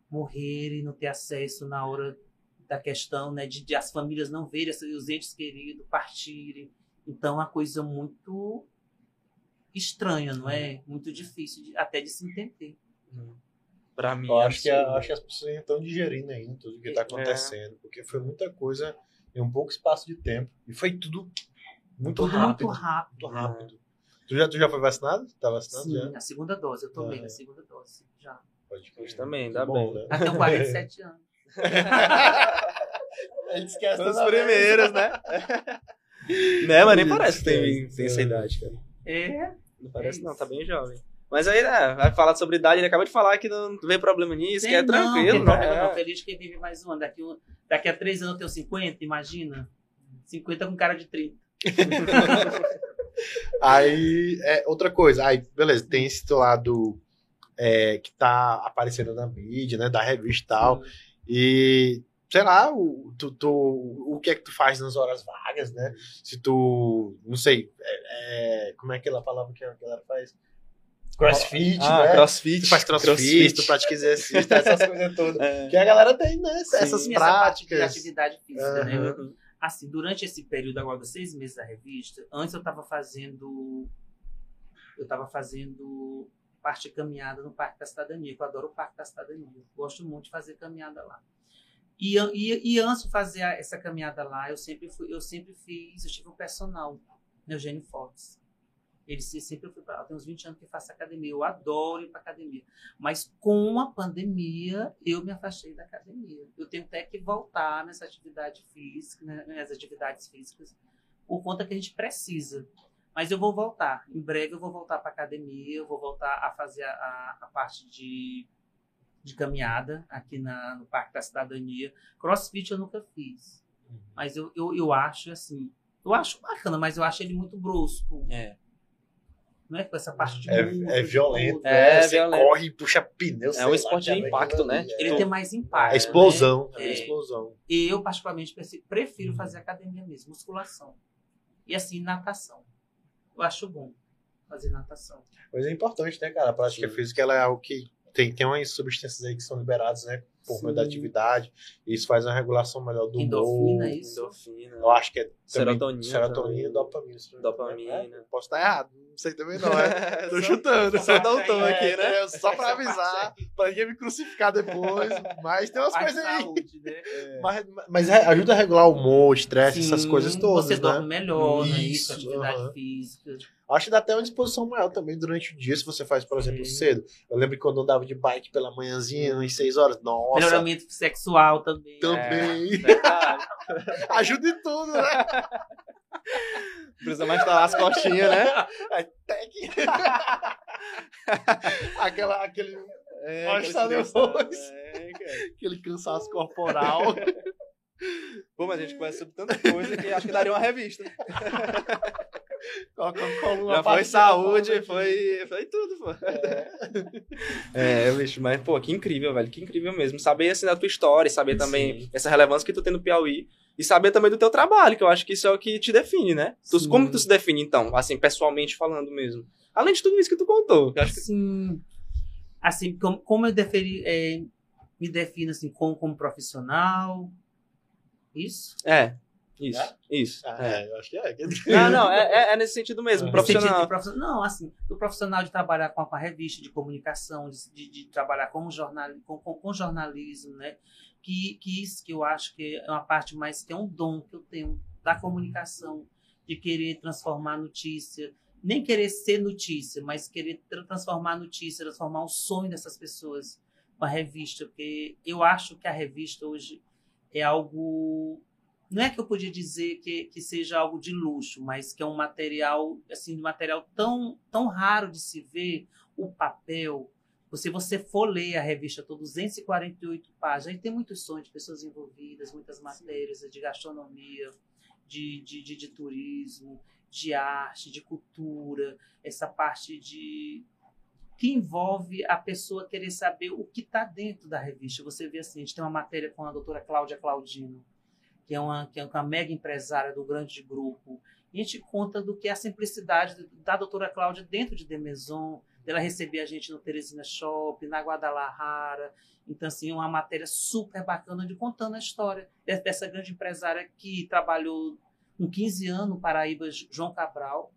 morrerem, não ter acesso na hora da questão, né, de, de as famílias não verem os entes queridos partirem. Então, é uma coisa muito estranha, não é? Muito difícil de- até de se entender. Pra mim, Eu é acho que, absurdo. a- acho que as pessoas ainda estão digerindo ainda tudo que está É. acontecendo, porque foi muita coisa em um pouco espaço de tempo. E foi tudo muito Tudo rápido. muito rápido. Muito rápido. Tu, já, tu já foi vacinado? Tá vacinado Sim, já? a segunda dose. Eu tomei É. a segunda dose já. Pode crer. Hoje também, ainda bom, bem. né? Até 47 anos. A gente esquece Os toda vez. primeiros, né? né, mas nem parece que tem, é. tem essa idade, cara. É. Não parece É não, tá bem jovem. Mas aí, né, vai falar sobre idade, ele acaba de falar que não vê problema nisso, que é Tem tranquilo, não, tem problema né? não. Feliz que vive mais um ano. Daqui, um- daqui a três anos eu tenho 50, imagina. 50 com cara de 30. Aí, é, outra coisa, aí, beleza, tem esse lado é, que tá aparecendo na mídia, né, da revista e tal, e, sei lá, o, tu, tu- o que é que tu faz nas horas vagas, né, se tu, não sei, é, é, como é que ela falava que a galera faz? Crossfit, Ah, né? crossfit. Tu faz crossfit, tu pratica exercício, essas coisas todas. É. Que a galera tem, né, essas Sim, essa de práticas. atividade física, né? Uhum. Assim, durante esse período agora dos seis meses da revista, antes eu estava fazendo. Eu estava fazendo parte de caminhada no Parque da Cidadania, que eu adoro o Parque da Cidadania. Gosto muito de fazer caminhada lá. E, e, e antes de fazer essa caminhada lá, eu sempre, fui, eu sempre fiz, eu tive um personal, Eugênio Fox. Ele se- sempre fui para tem uns 20 anos que faço academia. Eu adoro ir para academia. Mas com a pandemia, eu me afastei da academia. Eu tenho até que voltar nessa atividade física, né, nas atividades físicas, por conta que a gente precisa. Mas eu vou voltar. Em breve eu vou voltar para academia, eu vou voltar a fazer a, a- parte de, de caminhada aqui na, no Parque da Cidadania. Crossfit eu nunca fiz. Mas eu, eu, eu acho assim. Eu acho bacana, mas eu acho ele muito brusco. É. Não é com essa parte de É, é violento, tudo. É, né? Você violento. corre e puxa pneu. sei um lá, esporte de cara, impacto, né? ali, Ele é. tem mais impacto. É explosão. né? É É. explosão. E eu, particularmente, prefiro fazer academia mesmo, musculação. E assim, natação. Eu acho bom fazer natação. Mas é importante, né, cara? A prática Sim. física ela é algo que tem, tem umas substâncias aí que são liberadas, né? Por meio da atividade. E isso faz uma regulação melhor do Endorfina, humor. isso. Endorfina. Eu acho que é também Serotonina serotonina e dopamina. engano, Dopamina. né? Posso estar errado, não sei também não, é. Tô Só- chutando. Só dá um tom É, aqui, né? é, Só pra avisar, pra ninguém me crucificar depois. Mas tem umas coisas aí. saúde, né? Mas, mas é- ajuda a regular o humor, o estresse, essas coisas todas, Você né? dorme melhor, né? Isso, Isso, atividade aham. física. Acho que dá até uma disposição maior também durante o dia, se você faz, por exemplo, Sim. cedo. Eu lembro que quando eu andava de bike pela manhãzinha, às 6 horas, nossa, Melhoramento sexual também. também. É. Ajuda em tudo, né? Precisa mais instalar as costinhas, né? Até que... Aquela, aquele, É, estar depois. É, cara. aquele cansaço corporal. Pô, mas a gente conhece sobre tanta coisa que acho que daria uma revista. Coluna Já foi saúde, aqui. foi, foi tudo, pô. É, bicho, mas, pô, que incrível, velho, que incrível mesmo. Saber, assim, da tua história, saber também Sim. essa relevância que tu tem no Piauí e saber também do teu trabalho, que eu acho que isso é o que te define, né? Tu, Sim. como que tu se define, então, assim, pessoalmente falando mesmo? Além de tudo isso que tu contou, que eu acho que... Assim, assim como, como eu deferi, é, me defino assim, como, como profissional. Isso? É, isso, isso. Ah, é. é, eu acho que é. Não, não, é, é- é nesse sentido mesmo, É. Sentido profissional. de profissional- Não, assim, do profissional de trabalhar com a, com a revista, de comunicação, de, de, de trabalhar com, jornal, com, com, com jornalismo, né? Que, que isso que eu acho que é uma parte mais, que é um dom que eu tenho da comunicação, de querer transformar a notícia nem querer ser notícia, mas querer transformar a notícia, transformar o sonho dessas pessoas com a revista, porque eu acho que a revista hoje é algo não é que eu podia dizer que, que seja algo de luxo, mas que é um material assim, um material tão tão raro de se ver, o papel. Se você for ler a revista, toda 248 páginas, aí tem muitos sonhos de pessoas envolvidas, muitas matérias de gastronomia, de, de, de, de turismo, de arte, de cultura, essa parte de que envolve a pessoa querer saber o que está dentro da revista. Você vê assim, a gente tem uma matéria com a doutora Cláudia Claudino, que é uma, que é uma mega empresária do grande grupo. E a gente conta do que é a simplicidade da doutora Cláudia dentro de Demeson, dela receber a gente no Teresina Shop, na Guadalajara. Então, assim, uma matéria super bacana de contando a história dessa grande empresária que trabalhou com 15 anos no Paraíba, João Cabral,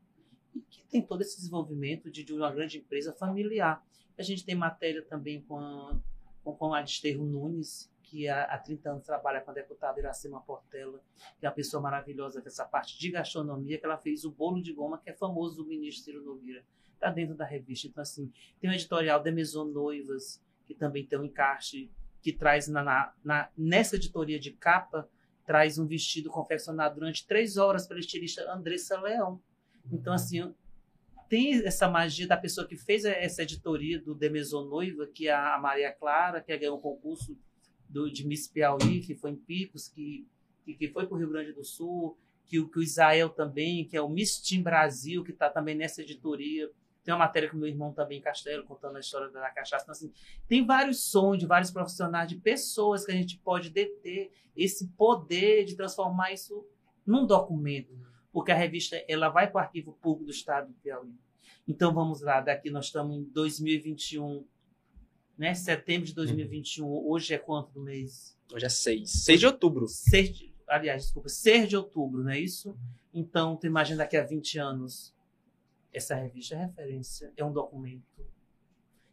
e que tem todo esse desenvolvimento de, de uma grande empresa familiar. A gente tem matéria também com a, com a Desterro Nunes, que há, há 30 anos trabalha com a deputada Iracema Portela, que é uma pessoa maravilhosa essa parte de gastronomia, que ela fez o bolo de goma, que é famoso do ministro Ciro Nogueira. Está dentro da revista. Então, assim, tem o editorial de Maison Noivas, que também tem um encaixe, que traz na, na, na, nessa editoria de capa, traz um vestido confeccionado durante três horas pela estilista Andressa Leão. Então, assim, tem essa magia da pessoa que fez essa editoria do Demeson Noiva, que é a Maria Clara, que ganhou um concurso do, de Miss Piauí, que foi em Picos, que, que, que foi para o Rio Grande do Sul, que, que o Israel também, que é o Miss Team Brasil, que está também nessa editoria. Tem uma matéria com meu irmão também Castelo, contando a história da cachaça. Então, assim, tem vários sonhos de vários profissionais, de pessoas que a gente pode deter esse poder de transformar isso num documento. Porque a revista ela vai para o arquivo público do Estado do Piauí. Então, vamos lá, daqui nós estamos em 2021, né? Setembro de 2021. Hoje é quanto do mês? Hoje é 6. 6 de outubro. 6 de, aliás, desculpa, 6 de outubro, não é isso? Então, tu imagina daqui a 20 anos. Essa revista é referência, é um documento.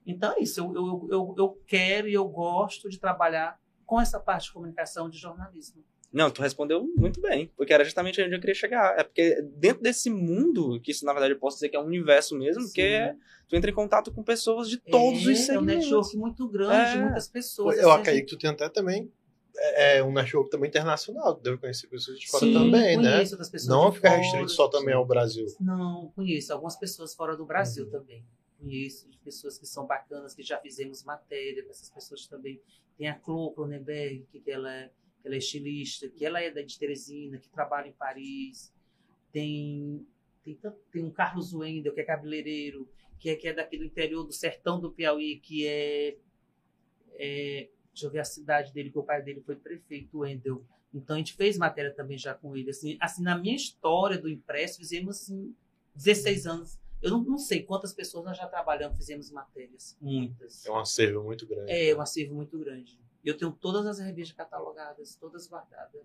Então é isso, eu, eu, eu, eu quero e eu gosto de trabalhar com essa parte de comunicação de jornalismo. Não, tu respondeu muito bem, porque era justamente onde eu queria chegar. É porque dentro desse mundo, que isso na verdade eu posso dizer que é um universo mesmo, Sim. porque tu entra em contato com pessoas de todos é, os segmentos. É um network muito grande, é. muitas pessoas. Eu assim, acredito que tu tem até também é, é um network também internacional, tu deve conhecer pessoas de fora Sim, também, né? Outras pessoas Não ficar restrito só também ao Brasil. Não, conheço algumas pessoas fora do Brasil uhum. também. Conheço pessoas que são bacanas, que já fizemos matéria com essas pessoas também. Tem a Clô Cronenberg, que ela é ela é estilista, que ela é de Teresina, que trabalha em Paris. Tem, tem, tem um Carlos Wendel, que é cabeleireiro, que é, que é daqui do interior do sertão do Piauí, que é, é Deixa eu ver a cidade dele, que o pai dele foi prefeito, Wendel. Então a gente fez matéria também já com ele. Assim, assim na minha história do impresso, fizemos assim, 16 anos. Eu não, não sei quantas pessoas nós já trabalhamos, fizemos matérias. Muitas. É um acervo muito grande. É, um acervo muito grande. Eu tenho todas as revistas catalogadas, todas guardadas.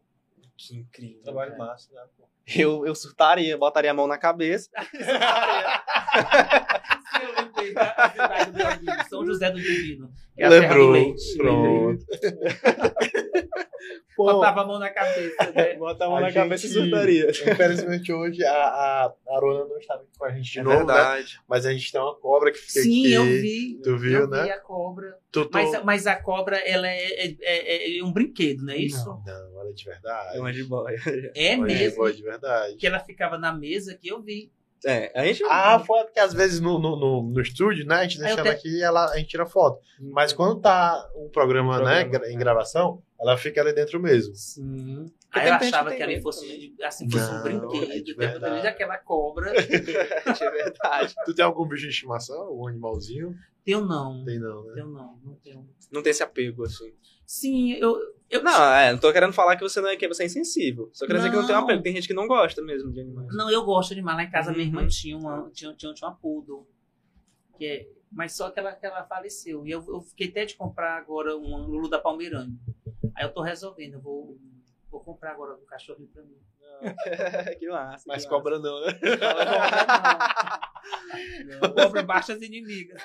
Que incrível. Trabalho né? massa, né, pô? Eu, eu surtaria, botaria a mão na cabeça. eu lembrei da cidade do São José do Divino. É Lembrou. Pronto. Pô, Botava a mão na cabeça, né? Bota a mão a na gente, cabeça e surtaria. Infelizmente hoje a, a Arona não estava aqui com a gente de é novo, né? verdade. Né? Mas a gente tem uma cobra que fica Sim, aqui. eu vi. Tu viu, eu né? Vi a cobra. Tu, tu... Mas, mas a cobra, ela é, é, é, é, um brinquedo, não é isso? Não, não, ela é de verdade. É uma de boia. É, é mesmo? De de verdade. Que ela ficava na mesa que eu vi. É, a gente... Ah, foto que às vezes no, no, no, no estúdio, né? A gente deixa ela aqui e ela, a gente tira foto. Mas quando tá o programa, né, programa. em gravação, ela fica ali dentro mesmo. Sim. Aí eu achava que ela fosse, assim, fosse Não, um brinquedo. é de É verdade. aquela cobra. é verdade. Tu tem algum bicho de estimação? Algum animalzinho? Tenho não. Tem não, né? Tenho não, não tenho. Não tem esse apego, assim. Sim, eu. eu Não, é, não tô querendo falar que você não é que você é insensível. Só quero dizer que não tem um apego. Tem gente que não gosta mesmo de animais. Não, eu gosto de animal. Lá em casa, minha irmã Uhum. tinha uma, tinha, tinha, tinha uma poodle. Que é, mas só que ela, que ela faleceu. E eu, eu fiquei até de comprar agora um Lulu da Palmeirane. Aí eu tô resolvendo. Eu vou, vou comprar agora um cachorrinho pra mim. que massa. Mas que cobra não, né? Não, não. Cobra baixas inimigas.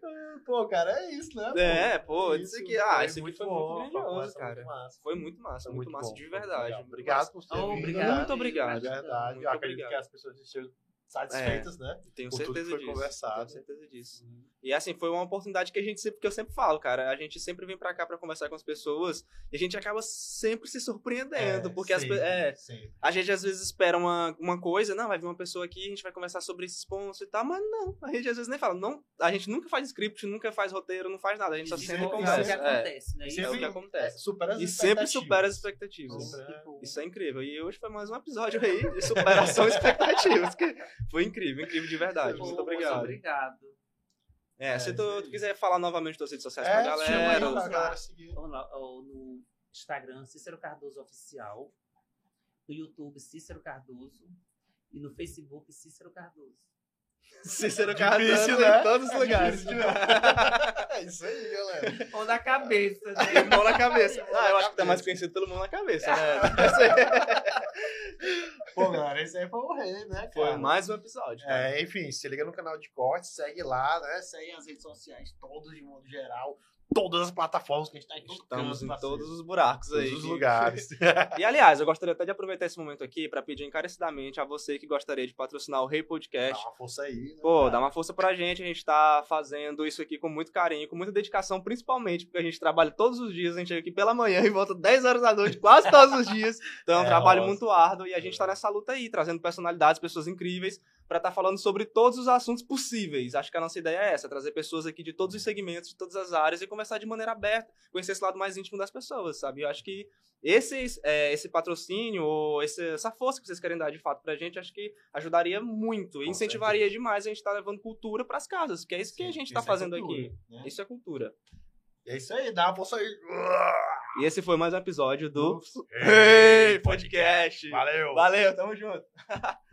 Pô, Pô, cara, é isso, né? É, pô, É isso isso, aqui, ah, foi isso aqui muito foi muito foi grandioso, cara. muito massa. Foi muito massa, Foi muito, massa bom, de foi verdade. muito Obrigado massa. por ter Oh, vindo, obrigado. Muito obrigado. É verdade. Muito Eu acredito obrigado. que as pessoas estejam satisfeitas, né? Tenho por tudo que certeza foi disso. conversado. Tenho certeza disso. E assim, foi uma oportunidade que a gente sempre, que eu sempre falo, cara, a gente sempre vem pra cá pra conversar com as pessoas e a gente acaba sempre se surpreendendo, porque as, pe- sempre, é, sempre. a gente às vezes espera uma, uma coisa, não, vai vir uma pessoa aqui, a gente vai conversar sobre esses pontos e tal, mas não, a gente às vezes nem fala, não, a gente nunca faz script, nunca faz roteiro, não faz nada, a gente só Isso sempre é o que conversa. É, acontece, né? isso é o que É, acontece. supera as E sempre supera as expectativas. É- Tipo, Isso é incrível. E hoje foi mais um episódio aí de superação expectativas. que foi incrível, incrível de verdade. Muito obrigado. obrigado. É, se É, tu, isso aí. tu quiser falar novamente das redes sociais É, pra chama aí galera. lá. galera seguir. Ó, no Instagram, Cícero Cardoso Oficial. No YouTube, Cícero Cardoso. E no Facebook, Cícero Cardoso. Cícero Difícil, Cardoso né? em todos os lugares. difícil É isso aí, galera. Ou na cabeça, né? mão na cabeça. Mão Ah, eu acho que tá mais conhecido pelo mão na cabeça, né? Pô, galera, esse aí foi o rei, né, cara? Foi mais um episódio. cara. É, enfim, se liga no canal de cortes, segue lá, né? Segue as redes sociais, todas de modo geral. Todas as plataformas que a gente tá em todo Estamos canto, em todos os buracos aí. Todos os lugares. E aliás, eu gostaria até de aproveitar esse momento aqui pra pedir encarecidamente a você que gostaria de patrocinar o Rei Dá Podcast. uma força aí, né? Pô, cara? dá uma força pra gente. A gente tá fazendo isso aqui com muito carinho, com muita dedicação, principalmente porque a gente trabalha todos os dias. A gente chega aqui pela manhã e volta 10 horas da noite, quase todos os dias. Então é um É, trabalho nossa. muito árduo e a gente tá nessa luta aí, trazendo personalidades, pessoas incríveis, pra estar falando sobre todos os assuntos possíveis. Acho que a nossa ideia é essa: trazer pessoas aqui de todos os segmentos, de todas as áreas e conversar de maneira aberta, conhecer esse lado mais íntimo das pessoas, sabe? Eu acho que esse, é, esse patrocínio, ou essa força que vocês querem dar de fato pra gente, acho que ajudaria muito e incentivaria certeza. demais a gente estar levando cultura pras casas, que é isso que a Sim, gente tá isso é fazendo cultura, aqui. né? Isso é cultura. É isso aí, dá uma força aí. E esse foi mais um episódio do Ei, Podcast. Valeu! Valeu, tamo junto.